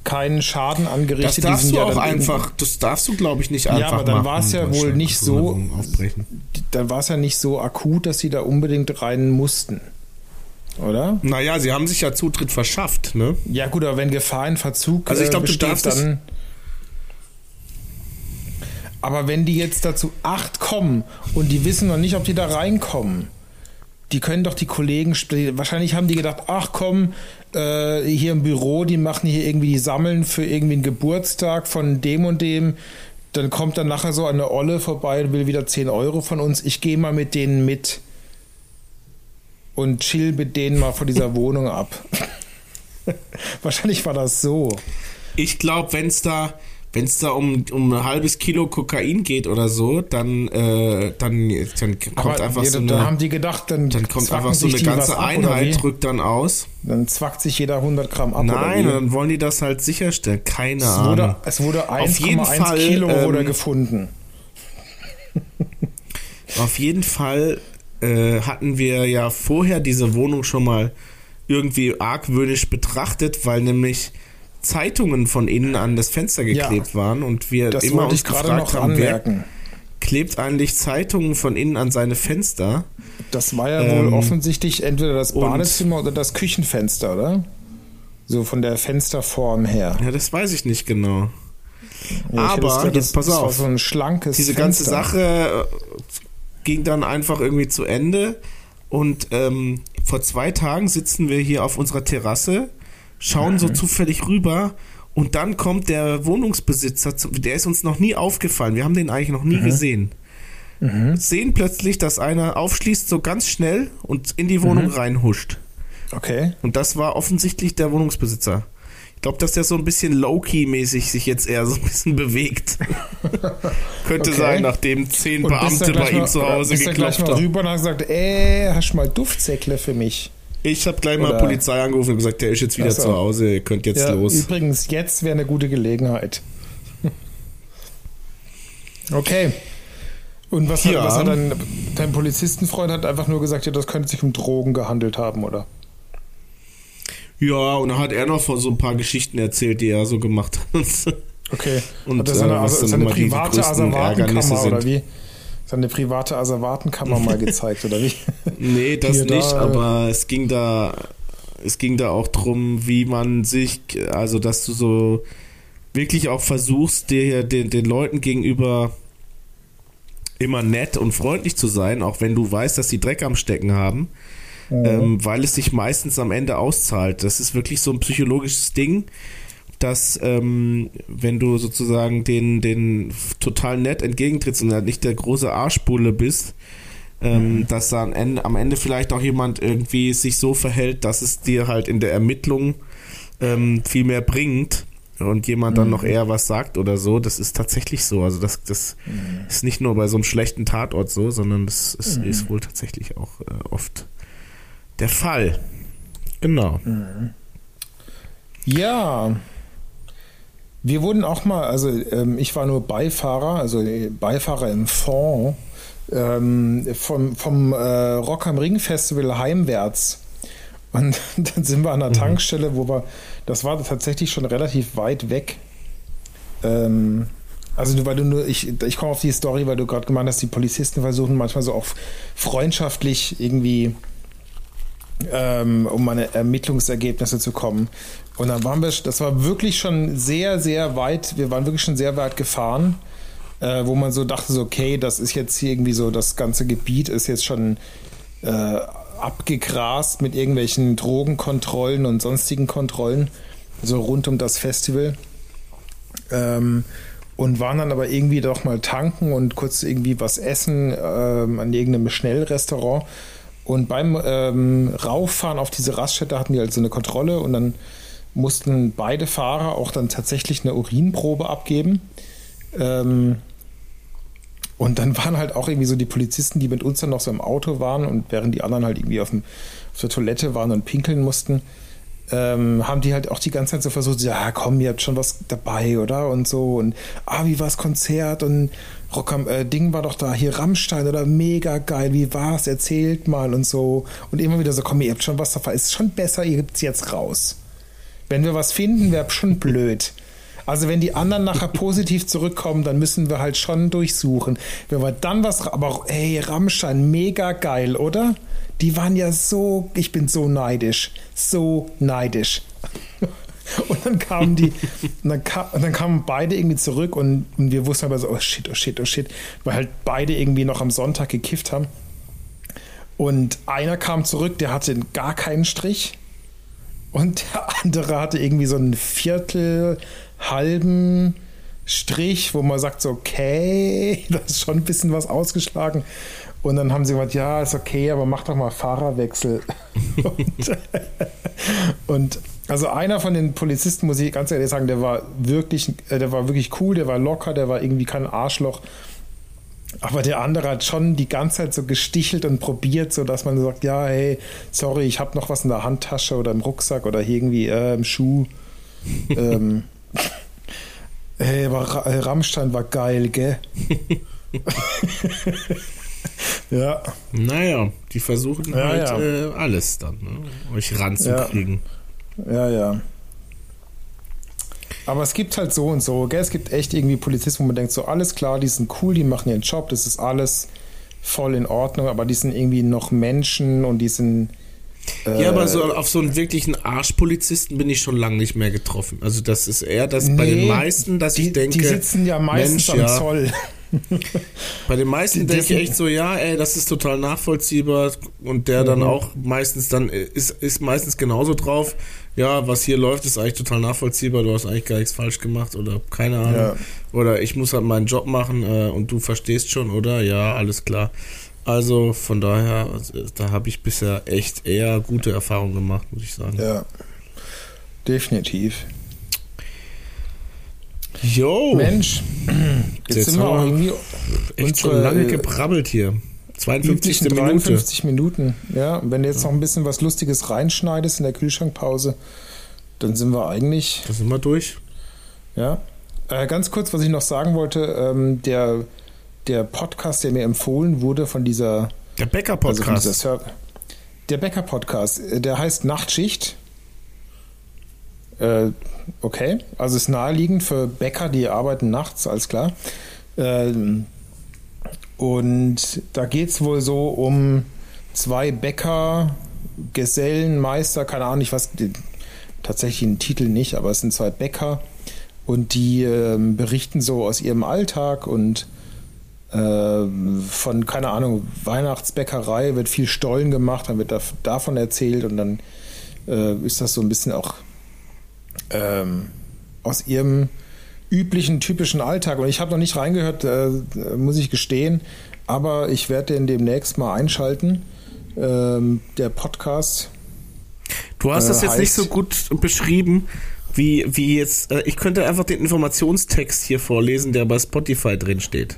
keinen Schaden angerichtet. Das darfst du ja auch einfach, das darfst du glaube ich nicht einfach Ja, aber dann war es ja wohl nicht so, dann war es ja nicht so akut, dass sie da unbedingt rein mussten. Oder? Naja, sie haben sich ja Zutritt verschafft, ne? Ja gut, aber wenn Gefahr in Verzug also ich glaub, besteht, du darfst dann... Aber wenn die jetzt dazu acht kommen und die wissen noch nicht, ob die da reinkommen, die können doch die Kollegen, wahrscheinlich haben die gedacht, ach komm, äh, hier im Büro, die machen hier irgendwie, die sammeln für irgendwie einen Geburtstag von dem und dem. Dann kommt dann nachher so eine Olle vorbei und will wieder 10 Euro von uns. Ich gehe mal mit denen mit und chill mit denen mal vor dieser Wohnung ab. wahrscheinlich war das so. Ich glaube, wenn es da wenn es da um, um ein halbes Kilo Kokain geht oder so, dann, äh, dann, dann kommt Aber einfach so eine. Da haben die gedacht, dann, dann kommt einfach so eine ganze Einheit, drückt dann aus. Dann zwackt sich jeder 100 Gramm ab. Nein, dann wollen die das halt sicherstellen. Keine es Ahnung. Wurde, es wurde 1,1 Kilo ähm, wurde gefunden. Auf jeden Fall äh, hatten wir ja vorher diese Wohnung schon mal irgendwie argwöhnisch betrachtet, weil nämlich Zeitungen von innen an das Fenster geklebt ja, waren und wir das immer uns gefragt haben, anmerken. wer klebt eigentlich Zeitungen von innen an seine Fenster? Das war ja ähm, wohl offensichtlich entweder das Badezimmer oder das Küchenfenster, oder? So von der Fensterform her. Ja, das weiß ich nicht genau. Ja, Aber gedacht, jetzt pass auf, so ein schlankes diese Fenster. ganze Sache äh, ging dann einfach irgendwie zu Ende und ähm, vor zwei Tagen sitzen wir hier auf unserer Terrasse schauen mhm. so zufällig rüber und dann kommt der Wohnungsbesitzer, der ist uns noch nie aufgefallen, wir haben den eigentlich noch nie mhm. gesehen. Mhm. Sehen plötzlich, dass einer aufschließt, so ganz schnell und in die Wohnung mhm. reinhuscht. Okay. Und das war offensichtlich der Wohnungsbesitzer. Ich glaube, dass der so ein bisschen low-key-mäßig sich jetzt eher so ein bisschen bewegt. Könnte okay. sein, nachdem zehn und Beamte bei ihm zu Hause geklopft haben. rüber und hat gesagt, ey, hast du mal Duftsäckle für mich? Ich habe gleich Oder mal Polizei angerufen und gesagt, der ist jetzt wieder so. zu Hause, ihr könnt jetzt ja, los. Übrigens, jetzt wäre eine gute Gelegenheit. okay. Und was, ja. hat, was hat dein, dein Polizistenfreund hat einfach nur gesagt, ja, das könnte sich um Drogen gehandelt haben, oder? Ja, und dann hat er noch von so ein paar Geschichten erzählt, die er so gemacht hat. Okay. Und hat er seine, äh, seine private Asservatenkammer oder wie? Seine private Asservatenkammer mal gezeigt, oder wie? Nee, das nicht, da, aber es ging da, es ging da auch drum, wie man sich, also dass du so wirklich auch versuchst, dir den, den Leuten gegenüber immer nett und freundlich zu sein, auch wenn du weißt, dass die Dreck am Stecken haben, mhm. ähm, weil es sich meistens am Ende auszahlt. Das ist wirklich so ein psychologisches Ding dass ähm, wenn du sozusagen den, den total nett entgegentrittst und halt nicht der große Arschbulle bist, ähm, mhm. dass dann Ende, am Ende vielleicht auch jemand irgendwie sich so verhält, dass es dir halt in der Ermittlung ähm, viel mehr bringt und jemand mhm. dann noch eher was sagt oder so, das ist tatsächlich so. Also das, das mhm. ist nicht nur bei so einem schlechten Tatort so, sondern das ist, mhm. ist wohl tatsächlich auch äh, oft der Fall. Genau. Mhm. Ja, wir wurden auch mal, also ähm, ich war nur Beifahrer, also äh, Beifahrer im Fond ähm, vom, vom äh, Rock am Ring Festival heimwärts. Und dann sind wir an der mhm. Tankstelle, wo wir, das war tatsächlich schon relativ weit weg. Ähm, also weil du nur, ich, ich komme auf die Story, weil du gerade gemeint hast, die Polizisten versuchen manchmal so auch freundschaftlich irgendwie ähm, um an Ermittlungsergebnisse zu kommen. Und dann waren wir, das war wirklich schon sehr, sehr weit, wir waren wirklich schon sehr weit gefahren, äh, wo man so dachte, so, okay, das ist jetzt hier irgendwie so, das ganze Gebiet ist jetzt schon äh, abgegrast mit irgendwelchen Drogenkontrollen und sonstigen Kontrollen, so rund um das Festival. Ähm, und waren dann aber irgendwie doch mal tanken und kurz irgendwie was essen ähm, an irgendeinem Schnellrestaurant. Und beim ähm, Rauffahren auf diese Raststätte hatten die halt so eine Kontrolle und dann mussten beide Fahrer auch dann tatsächlich eine Urinprobe abgeben. Ähm, und dann waren halt auch irgendwie so die Polizisten, die mit uns dann noch so im Auto waren und während die anderen halt irgendwie auf, dem, auf der Toilette waren und pinkeln mussten, ähm, haben die halt auch die ganze Zeit so versucht, ja komm, ihr habt schon was dabei, oder? Und so und ah, wie war's Konzert und Rock am äh, Ding war doch da, hier Rammstein oder mega geil, wie war's, erzählt mal und so. Und immer wieder so, komm, ihr habt schon was dabei, ist schon besser, ihr gibt's jetzt raus. Wenn wir was finden, wäre schon blöd. Also wenn die anderen nachher positiv zurückkommen, dann müssen wir halt schon durchsuchen. Wenn wir dann was, aber ey, Rammstein, mega geil, oder? Die waren ja so, ich bin so neidisch, so neidisch. Und dann kamen die, und dann, kam, und dann kamen beide irgendwie zurück und, und wir wussten aber so, oh shit, oh shit, oh shit, weil halt beide irgendwie noch am Sonntag gekifft haben. Und einer kam zurück, der hatte gar keinen Strich. Und der andere hatte irgendwie so einen Viertel, halben Strich, wo man sagt so, okay, das ist schon ein bisschen was ausgeschlagen. Und dann haben sie gesagt, ja, ist okay, aber mach doch mal Fahrerwechsel. und, und also einer von den Polizisten, muss ich ganz ehrlich sagen, der war wirklich, äh, der war wirklich cool, der war locker, der war irgendwie kein Arschloch. Aber der andere hat schon die ganze Zeit so gestichelt und probiert, so dass man sagt, ja, hey, sorry, ich habe noch was in der Handtasche oder im Rucksack oder irgendwie äh, im Schuh. ähm, hey, aber äh, Rammstein war geil, gell? ja. Naja, die versuchen ja, halt. Äh, alles dann, ne? euch ranzukriegen. Ja. Ja, ja. Aber es gibt halt so und so, gell? Es gibt echt irgendwie Polizisten, wo man denkt, so alles klar, die sind cool, die machen ihren Job, das ist alles voll in Ordnung, aber die sind irgendwie noch Menschen und die sind. Äh, ja, aber so auf so einen wirklichen Arschpolizisten bin ich schon lange nicht mehr getroffen. Also das ist eher das nee, bei den meisten, dass die, ich denke. Die sitzen ja meistens Mensch, am ja, Zoll. Bei den meisten denke ich echt so, ja, ey, das ist total nachvollziehbar und der mhm. dann auch meistens dann ist, ist meistens genauso drauf, ja, was hier läuft, ist eigentlich total nachvollziehbar, du hast eigentlich gar nichts falsch gemacht oder keine Ahnung. Ja. Oder ich muss halt meinen Job machen äh, und du verstehst schon, oder? Ja, alles klar. Also von daher, also, da habe ich bisher echt eher gute Erfahrungen gemacht, muss ich sagen. Ja, definitiv. Jo. Mensch, jetzt, jetzt sind wir auch irgendwie echt schon lange äh, gebrabbelt hier. 52 Minute. 53 Minuten. Ja, wenn du jetzt noch ein bisschen was Lustiges reinschneidest in der Kühlschrankpause, dann sind wir eigentlich. Da sind wir durch. Ja. Äh, ganz kurz, was ich noch sagen wollte: ähm, der, der Podcast, der mir empfohlen wurde von dieser. Der Bäcker-Podcast. Also der Bäcker-Podcast, äh, der heißt Nachtschicht. Äh, okay, also ist naheliegend für Bäcker, die arbeiten nachts, alles klar. Ähm, und da geht es wohl so um zwei Bäcker, Gesellen, Meister, keine Ahnung, ich weiß den Titel nicht, aber es sind zwei Bäcker. Und die äh, berichten so aus ihrem Alltag und äh, von, keine Ahnung, Weihnachtsbäckerei wird viel Stollen gemacht, dann wird da, davon erzählt und dann äh, ist das so ein bisschen auch ähm, aus ihrem üblichen, typischen Alltag. Und ich habe noch nicht reingehört, äh, muss ich gestehen, aber ich werde den demnächst mal einschalten. Ähm, der Podcast. Du hast das äh, jetzt nicht so gut beschrieben, wie, wie jetzt. Äh, ich könnte einfach den Informationstext hier vorlesen, der bei Spotify drin steht.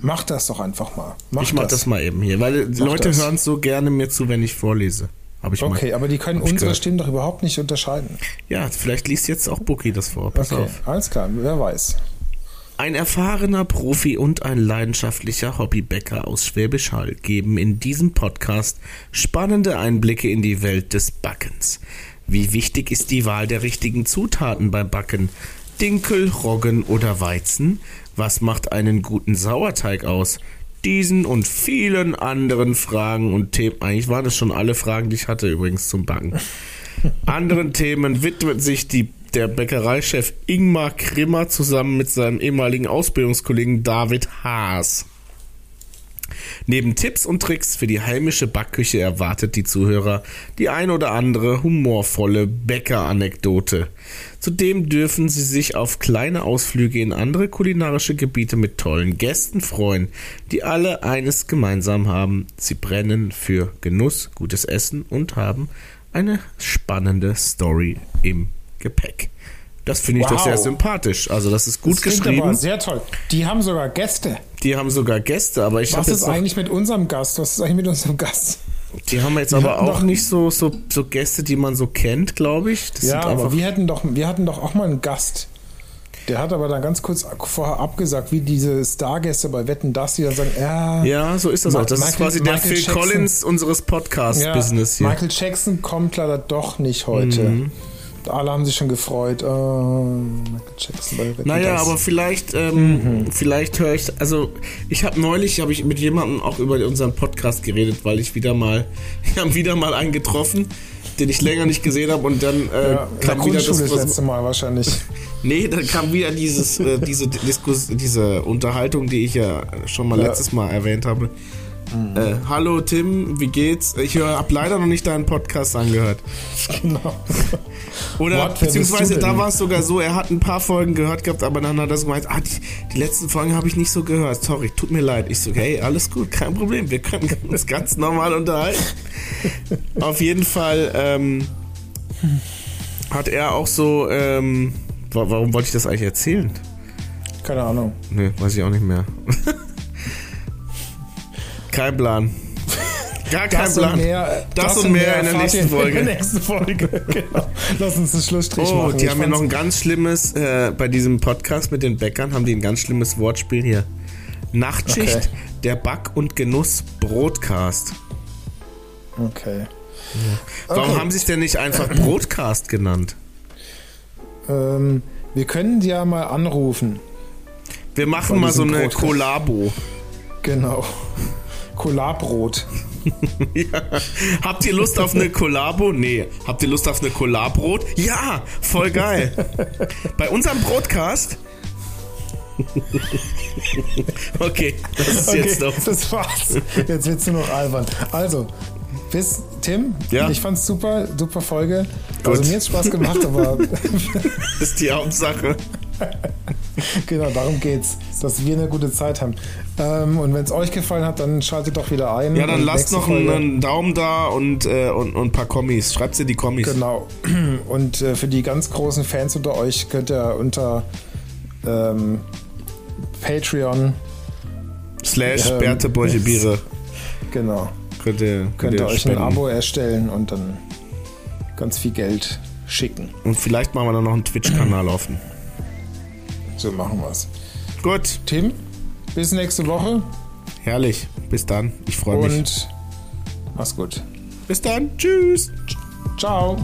Mach das doch einfach mal. Mach ich mach das. das mal eben hier, weil mach Leute hören so gerne mir zu, wenn ich vorlese. Ich okay, mal, aber die können unsere gehört. Stimmen doch überhaupt nicht unterscheiden. Ja, vielleicht liest jetzt auch Bookie das vor. Pass okay, auf. alles klar, wer weiß. Ein erfahrener Profi und ein leidenschaftlicher Hobbybäcker aus Schwäbisch Hall geben in diesem Podcast spannende Einblicke in die Welt des Backens. Wie wichtig ist die Wahl der richtigen Zutaten beim Backen? Dinkel, Roggen oder Weizen? Was macht einen guten Sauerteig aus? Diesen und vielen anderen Fragen und Themen, eigentlich waren das schon alle Fragen, die ich hatte übrigens zum Backen. anderen Themen widmet sich die, der Bäckereichef Ingmar Krimmer zusammen mit seinem ehemaligen Ausbildungskollegen David Haas. Neben Tipps und Tricks für die heimische Backküche erwartet die Zuhörer die ein oder andere humorvolle Bäckeranekdote. Zudem dürfen sie sich auf kleine Ausflüge in andere kulinarische Gebiete mit tollen Gästen freuen, die alle eines gemeinsam haben. Sie brennen für Genuss, gutes Essen und haben eine spannende Story im Gepäck. Das finde ich wow. doch sehr sympathisch. Also das ist gut das geschrieben. Aber sehr toll. Die haben sogar Gäste. Die haben sogar Gäste, aber ich Was ist eigentlich mit unserem Gast? Was ist eigentlich mit unserem Gast? Die haben jetzt aber auch nicht so, so, so Gäste, die man so kennt, glaube ich. Das ja, aber wir hätten, doch, wir hatten doch auch mal einen Gast. Der hat aber dann ganz kurz vorher abgesagt, wie diese Stargäste bei Wetten, dass die dann sagen, ja. Ja, so ist das halt. Das Michael, ist quasi der Phil Jackson, Collins unseres Podcast-Business ja, hier. Michael Jackson kommt leider doch nicht heute. Mhm. Alle haben sich schon gefreut. Oh, Michael Jackson bei Wetten, Naja, das. aber vielleicht, ähm, mhm. vielleicht höre ich, also ich habe neulich, habe ich mit jemandem auch über unseren Podcast geredet, weil ich wieder mal, wir haben wieder mal einen getroffen, den ich länger nicht gesehen habe und dann äh, ja, kam wieder das, das letzte Mal wahrscheinlich. Nee, dann kam wieder dieses, äh, diese Diskus, diese Unterhaltung, die ich ja schon mal ja. letztes Mal erwähnt habe. Mhm. Äh, hallo Tim, wie geht's? Ich habe leider noch nicht deinen Podcast angehört. Genau. Oder What, beziehungsweise da war es sogar so, er hat ein paar Folgen gehört gehabt, aber dann hat er so gemeint, ah, die, die letzten Folgen habe ich nicht so gehört. Sorry, tut mir leid. Ich so, hey, alles gut, kein Problem. Wir können uns ganz normal unterhalten. Auf jeden Fall ähm, hat er auch so, ähm, warum wollte ich das eigentlich erzählen? Keine Ahnung. Nee, weiß ich auch nicht mehr. Kein Plan. Gar kein das Plan. Und mehr, das, das, und mehr, mehr in der nächsten Folge. In der nächsten Folge, genau. Lass uns einen Schlussstrich oh, machen. Die ich haben ja noch ein ganz schlimmes, äh, bei diesem Podcast mit den Bäckern haben die ein ganz schlimmes Wortspiel hier. Nachtschicht, okay. der Back- und Genuss Broadcast. Okay. Ja. Warum okay. haben sie es denn nicht einfach Broadcast genannt? Ähm, wir können die ja mal anrufen. Wir machen mal so eine Broadcast. Kollabo. Genau. Kollabrot. ja. Habt ihr Lust auf eine Kollabo? Nee. Habt ihr Lust auf eine Kollabrot? Ja, voll geil. Bei unserem Broadcast. okay, das ist okay, jetzt doch. Das war's. Jetzt wird's nur noch albern. Also, bis Tim. Ja. Ich fand's super, super Folge. Gut. Also mir hat's Spaß gemacht, aber. das ist die Hauptsache. genau, darum geht's, dass wir eine gute Zeit haben. Ähm, und wenn es euch gefallen hat, dann schaltet doch wieder ein. Ja, dann lasst noch einen, einen, Daumen da und, äh, und, und, ein paar Kommis. Schreibt sie die Kommis. Genau. Und äh, für die ganz großen Fans unter euch könnt ihr unter ähm, Patreon slash ähm, Bärte Biere. Genau. Könnt ihr, könnt, könnt ihr euch spenden. ein Abo erstellen und dann ganz viel Geld schicken. Und vielleicht machen wir dann noch einen Twitch-Kanal offen. So machen wir es. Gut. Tim, bis nächste Woche. Herrlich. Bis dann. Ich freue mich. Und mach's gut. Bis dann. Tschüss. Ciao.